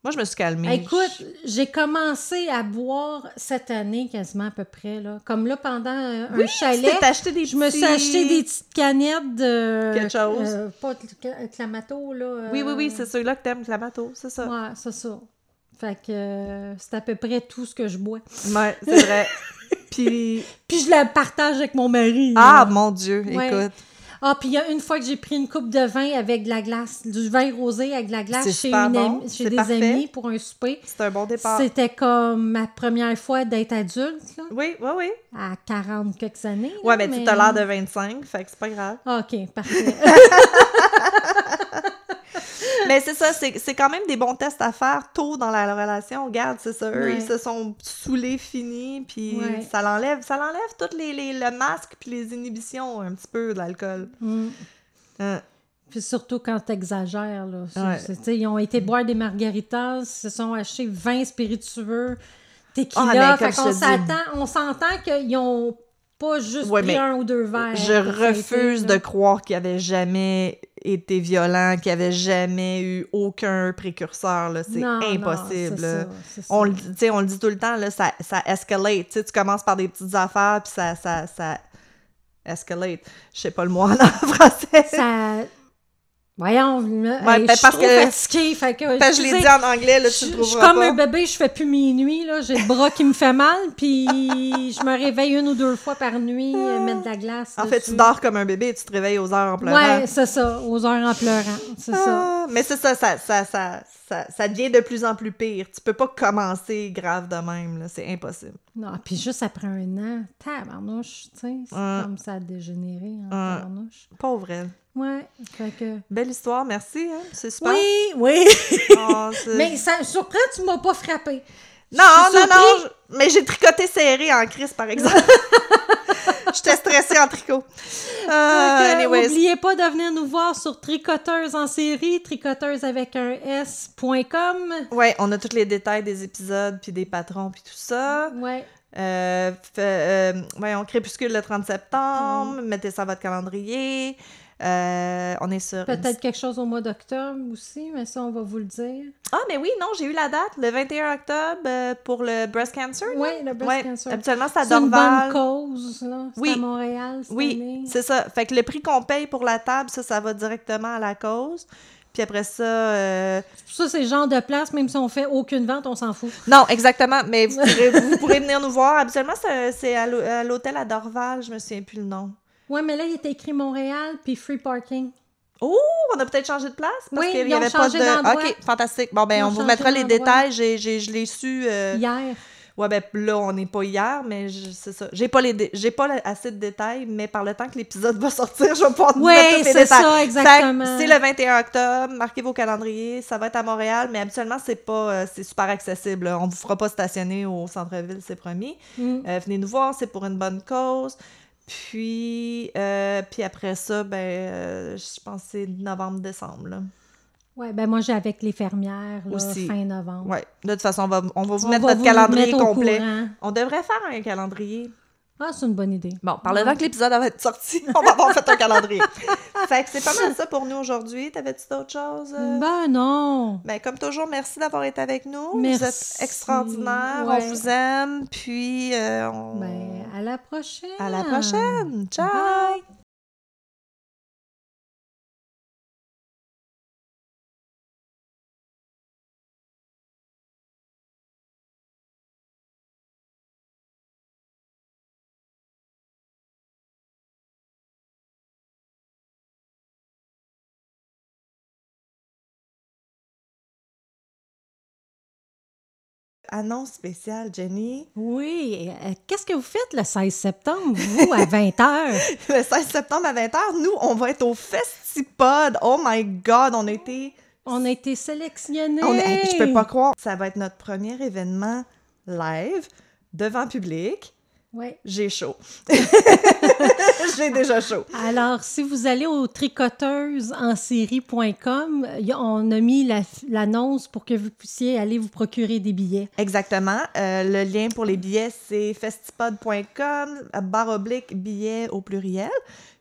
[SPEAKER 2] Moi, je me suis calmée.
[SPEAKER 1] Écoute, j'ai commencé à boire cette année quasiment à peu près, là. Comme là, pendant euh, un chalet,
[SPEAKER 2] acheté des
[SPEAKER 1] je me suis acheté des petites canettes de...
[SPEAKER 2] Quelque chose.
[SPEAKER 1] euh, pas de cla- Clamato, là. euh,
[SPEAKER 2] Oui, oui, oui, c'est ceux-là que t'aimes, Clamato, c'est ça.
[SPEAKER 1] Ouais, c'est ça. Fait que euh, c'est à peu près tout ce que je bois.
[SPEAKER 2] Ouais, c'est vrai. Puis,
[SPEAKER 1] Puis je la partage avec mon mari.
[SPEAKER 2] ah,
[SPEAKER 1] là.
[SPEAKER 2] mon Dieu,
[SPEAKER 1] Ouais.
[SPEAKER 2] écoute.
[SPEAKER 1] Ah, puis il y a une fois que j'ai pris une coupe de vin avec de la glace, du vin rosé avec de la glace chez, une
[SPEAKER 2] bon,
[SPEAKER 1] des
[SPEAKER 2] parfait.
[SPEAKER 1] amis pour un souper.
[SPEAKER 2] C'est un bon départ.
[SPEAKER 1] C'était comme ma première fois d'être adulte, là,
[SPEAKER 2] Oui, oui, oui.
[SPEAKER 1] à 40 quelques années. là,
[SPEAKER 2] Ouais, mais, tu as l'air de 25, fait que c'est pas grave.
[SPEAKER 1] Ah, OK, parfait.
[SPEAKER 2] Mais c'est ça, c'est quand même des bons tests à faire tôt dans la relation. Regarde, c'est ça, eux,
[SPEAKER 1] Ouais.
[SPEAKER 2] ils se sont saoulés, finis, puis
[SPEAKER 1] Ouais.
[SPEAKER 2] ça l'enlève, ça l'enlève toutes les, les- le masque puis les inhibitions un petit peu de l'alcool.
[SPEAKER 1] Mm.
[SPEAKER 2] Hein.
[SPEAKER 1] Puis surtout quand t'exagères, là.
[SPEAKER 2] Ouais.
[SPEAKER 1] ils ont été boire des margaritas, ils se sont achetés 20 spiritueux, tequila.
[SPEAKER 2] Ah,
[SPEAKER 1] s'attend, on s'entend qu'ils ont pas juste
[SPEAKER 2] Ouais,
[SPEAKER 1] pris un ou deux verres.
[SPEAKER 2] Je refuse de croire qu'il avait jamais été violent, qu'il avait jamais eu aucun précurseur. C'est
[SPEAKER 1] Non, non,
[SPEAKER 2] impossible. là.
[SPEAKER 1] ça,
[SPEAKER 2] on, le, on le dit tout le temps, là, ça, ça escalate. Tu commences par des petites affaires, puis ça, ça, ça escalate. Je sais pas le mot en français.
[SPEAKER 1] Ça... Voyons, là,
[SPEAKER 2] Ouais,
[SPEAKER 1] hey,
[SPEAKER 2] ben,
[SPEAKER 1] je suis
[SPEAKER 2] parce
[SPEAKER 1] trop
[SPEAKER 2] que-
[SPEAKER 1] fatiguée, fait que...
[SPEAKER 2] Parce je l'ai dit en anglais, là, tu
[SPEAKER 1] je,
[SPEAKER 2] le
[SPEAKER 1] je suis comme
[SPEAKER 2] pas.
[SPEAKER 1] un bébé, je fais plus minuit, là. J'ai le bras qui me fait mal, puis je me réveille une ou deux fois par nuit, euh, mettre de la glace
[SPEAKER 2] En fait, tu dors comme un bébé et tu te réveilles aux heures en pleurant.
[SPEAKER 1] Ouais, c'est ça, aux heures en pleurant, c'est ça.
[SPEAKER 2] Ah, mais c'est ça ça, ça, ça, ça, ça devient de plus en plus pire. Tu peux pas commencer grave de même, là. C'est impossible.
[SPEAKER 1] Non, puis juste après un an, tabarnouche, tu sais, c'est
[SPEAKER 2] Ouais.
[SPEAKER 1] comme ça a dégénéré en
[SPEAKER 2] Ouais.
[SPEAKER 1] tabarnouche.
[SPEAKER 2] Pauvre elle.
[SPEAKER 1] Ouais, fait que...
[SPEAKER 2] Belle histoire, merci. Hein? C'est super.
[SPEAKER 1] Oui, oui,
[SPEAKER 2] Oh, c'est-
[SPEAKER 1] mais ça me surprend, tu m'as pas frappé.
[SPEAKER 2] Non, non, non, je- mais j'ai tricoté serré en crise, par exemple. J'étais stressée en tricot. Euh.
[SPEAKER 1] N'oubliez pas de venir nous voir sur Tricoteuse en série, tricoteuse avec un S.com.
[SPEAKER 2] Ouais, on a tous les détails des épisodes, puis des patrons, puis tout ça.
[SPEAKER 1] Ouais.
[SPEAKER 2] Euh, euh, voyons, Crépuscule le 30 septembre,
[SPEAKER 1] Mm.
[SPEAKER 2] mettez ça à votre calendrier. Euh, on est sur...
[SPEAKER 1] Peut-être quelque chose au mois d'octobre aussi, mais ça, on va vous le dire.
[SPEAKER 2] Ah, mais oui, non, j'ai eu la date, le 21 octobre, euh, pour le breast cancer. là.
[SPEAKER 1] Oui, le breast
[SPEAKER 2] Ouais,
[SPEAKER 1] cancer.
[SPEAKER 2] habituellement, c'est à
[SPEAKER 1] C'est une bonne
[SPEAKER 2] Dorval.
[SPEAKER 1] cause, là.
[SPEAKER 2] Oui.
[SPEAKER 1] à Montréal cette
[SPEAKER 2] Oui, c'est ça. Fait que le prix qu'on paye pour la table, ça, ça va directement à la cause. Puis après ça... euh,
[SPEAKER 1] Ça, c'est le genre de place, même si on fait aucune vente, on s'en fout.
[SPEAKER 2] Non, exactement, mais vous pourrez, vous pourrez venir nous voir. Habituellement, c'est à l'hôtel à Dorval, je me souviens plus le nom.
[SPEAKER 1] Ouais, mais là, il était écrit Montréal puis free parking.
[SPEAKER 2] Oh, on a peut-être changé de place parce
[SPEAKER 1] Oui,
[SPEAKER 2] qu'il
[SPEAKER 1] ils
[SPEAKER 2] y
[SPEAKER 1] ont
[SPEAKER 2] avait pas
[SPEAKER 1] changé
[SPEAKER 2] de. Ok, fantastique. Bon ben,
[SPEAKER 1] Ils
[SPEAKER 2] on vous mettra les détails. J'ai- je l'ai su. euh,
[SPEAKER 1] Hier.
[SPEAKER 2] Ouais, ben là, on n'est pas hier, mais c'est ça. J'ai pas les j'ai pas assez de détails, mais par le temps que l'épisode va sortir, je vais pouvoir vous mettre tous les
[SPEAKER 1] c'est
[SPEAKER 2] détails.
[SPEAKER 1] ça, exactement.
[SPEAKER 2] C'est le 21 octobre, marquez vos calendriers, ça va être à Montréal, mais habituellement, c'est pas euh, c'est super accessible. On vous fera pas stationner au centre-ville, c'est promis.
[SPEAKER 1] Mm.
[SPEAKER 2] Euh, venez nous voir, c'est pour une bonne cause. Puis, euh, puis après ça, ben, euh, je pense que c'est novembre-décembre.
[SPEAKER 1] Ouais, ben moi, j'ai avec les fermières, là,
[SPEAKER 2] Aussi.
[SPEAKER 1] fin novembre.
[SPEAKER 2] Ouais, de toute façon, on va, on va vous
[SPEAKER 1] On
[SPEAKER 2] mettre
[SPEAKER 1] va
[SPEAKER 2] notre
[SPEAKER 1] vous
[SPEAKER 2] calendrier
[SPEAKER 1] mettre
[SPEAKER 2] complet.
[SPEAKER 1] courant.
[SPEAKER 2] On devrait faire un calendrier.
[SPEAKER 1] Ah, c'est une bonne idée.
[SPEAKER 2] Bon, par le temps que l'épisode va être sorti, on va avoir fait un calendrier. Fait que c'est pas mal ça pour nous aujourd'hui. T'avais-tu d'autres choses? euh?
[SPEAKER 1] Ben non.
[SPEAKER 2] Ben, comme toujours, merci d'avoir été avec nous. Vous
[SPEAKER 1] Merci.
[SPEAKER 2] êtes extraordinaires.
[SPEAKER 1] Ouais.
[SPEAKER 2] On vous aime. Puis, euh, on...
[SPEAKER 1] Ben, à la prochaine.
[SPEAKER 2] à la prochaine. Ciao!
[SPEAKER 1] Bye.
[SPEAKER 2] Annonce spéciale, Jenny.
[SPEAKER 1] Oui. euh, Qu'est-ce que vous faites le 16 septembre, vous, à 20h?
[SPEAKER 2] Le 16 septembre à 20h, nous, on va être au Festipod. Oh my God, on a été...
[SPEAKER 1] On a été sélectionnés.
[SPEAKER 2] On est- Je peux pas croire. Ça va être notre premier événement live devant public.
[SPEAKER 1] Ouais.
[SPEAKER 2] J'ai chaud. J'ai déjà chaud.
[SPEAKER 1] Alors, si vous allez au a- on a mis la- l'annonce pour que vous puissiez aller vous procurer des billets.
[SPEAKER 2] Exactement. Euh, le lien pour les billets, c'est festipod.com, barre oblique billets au pluriel.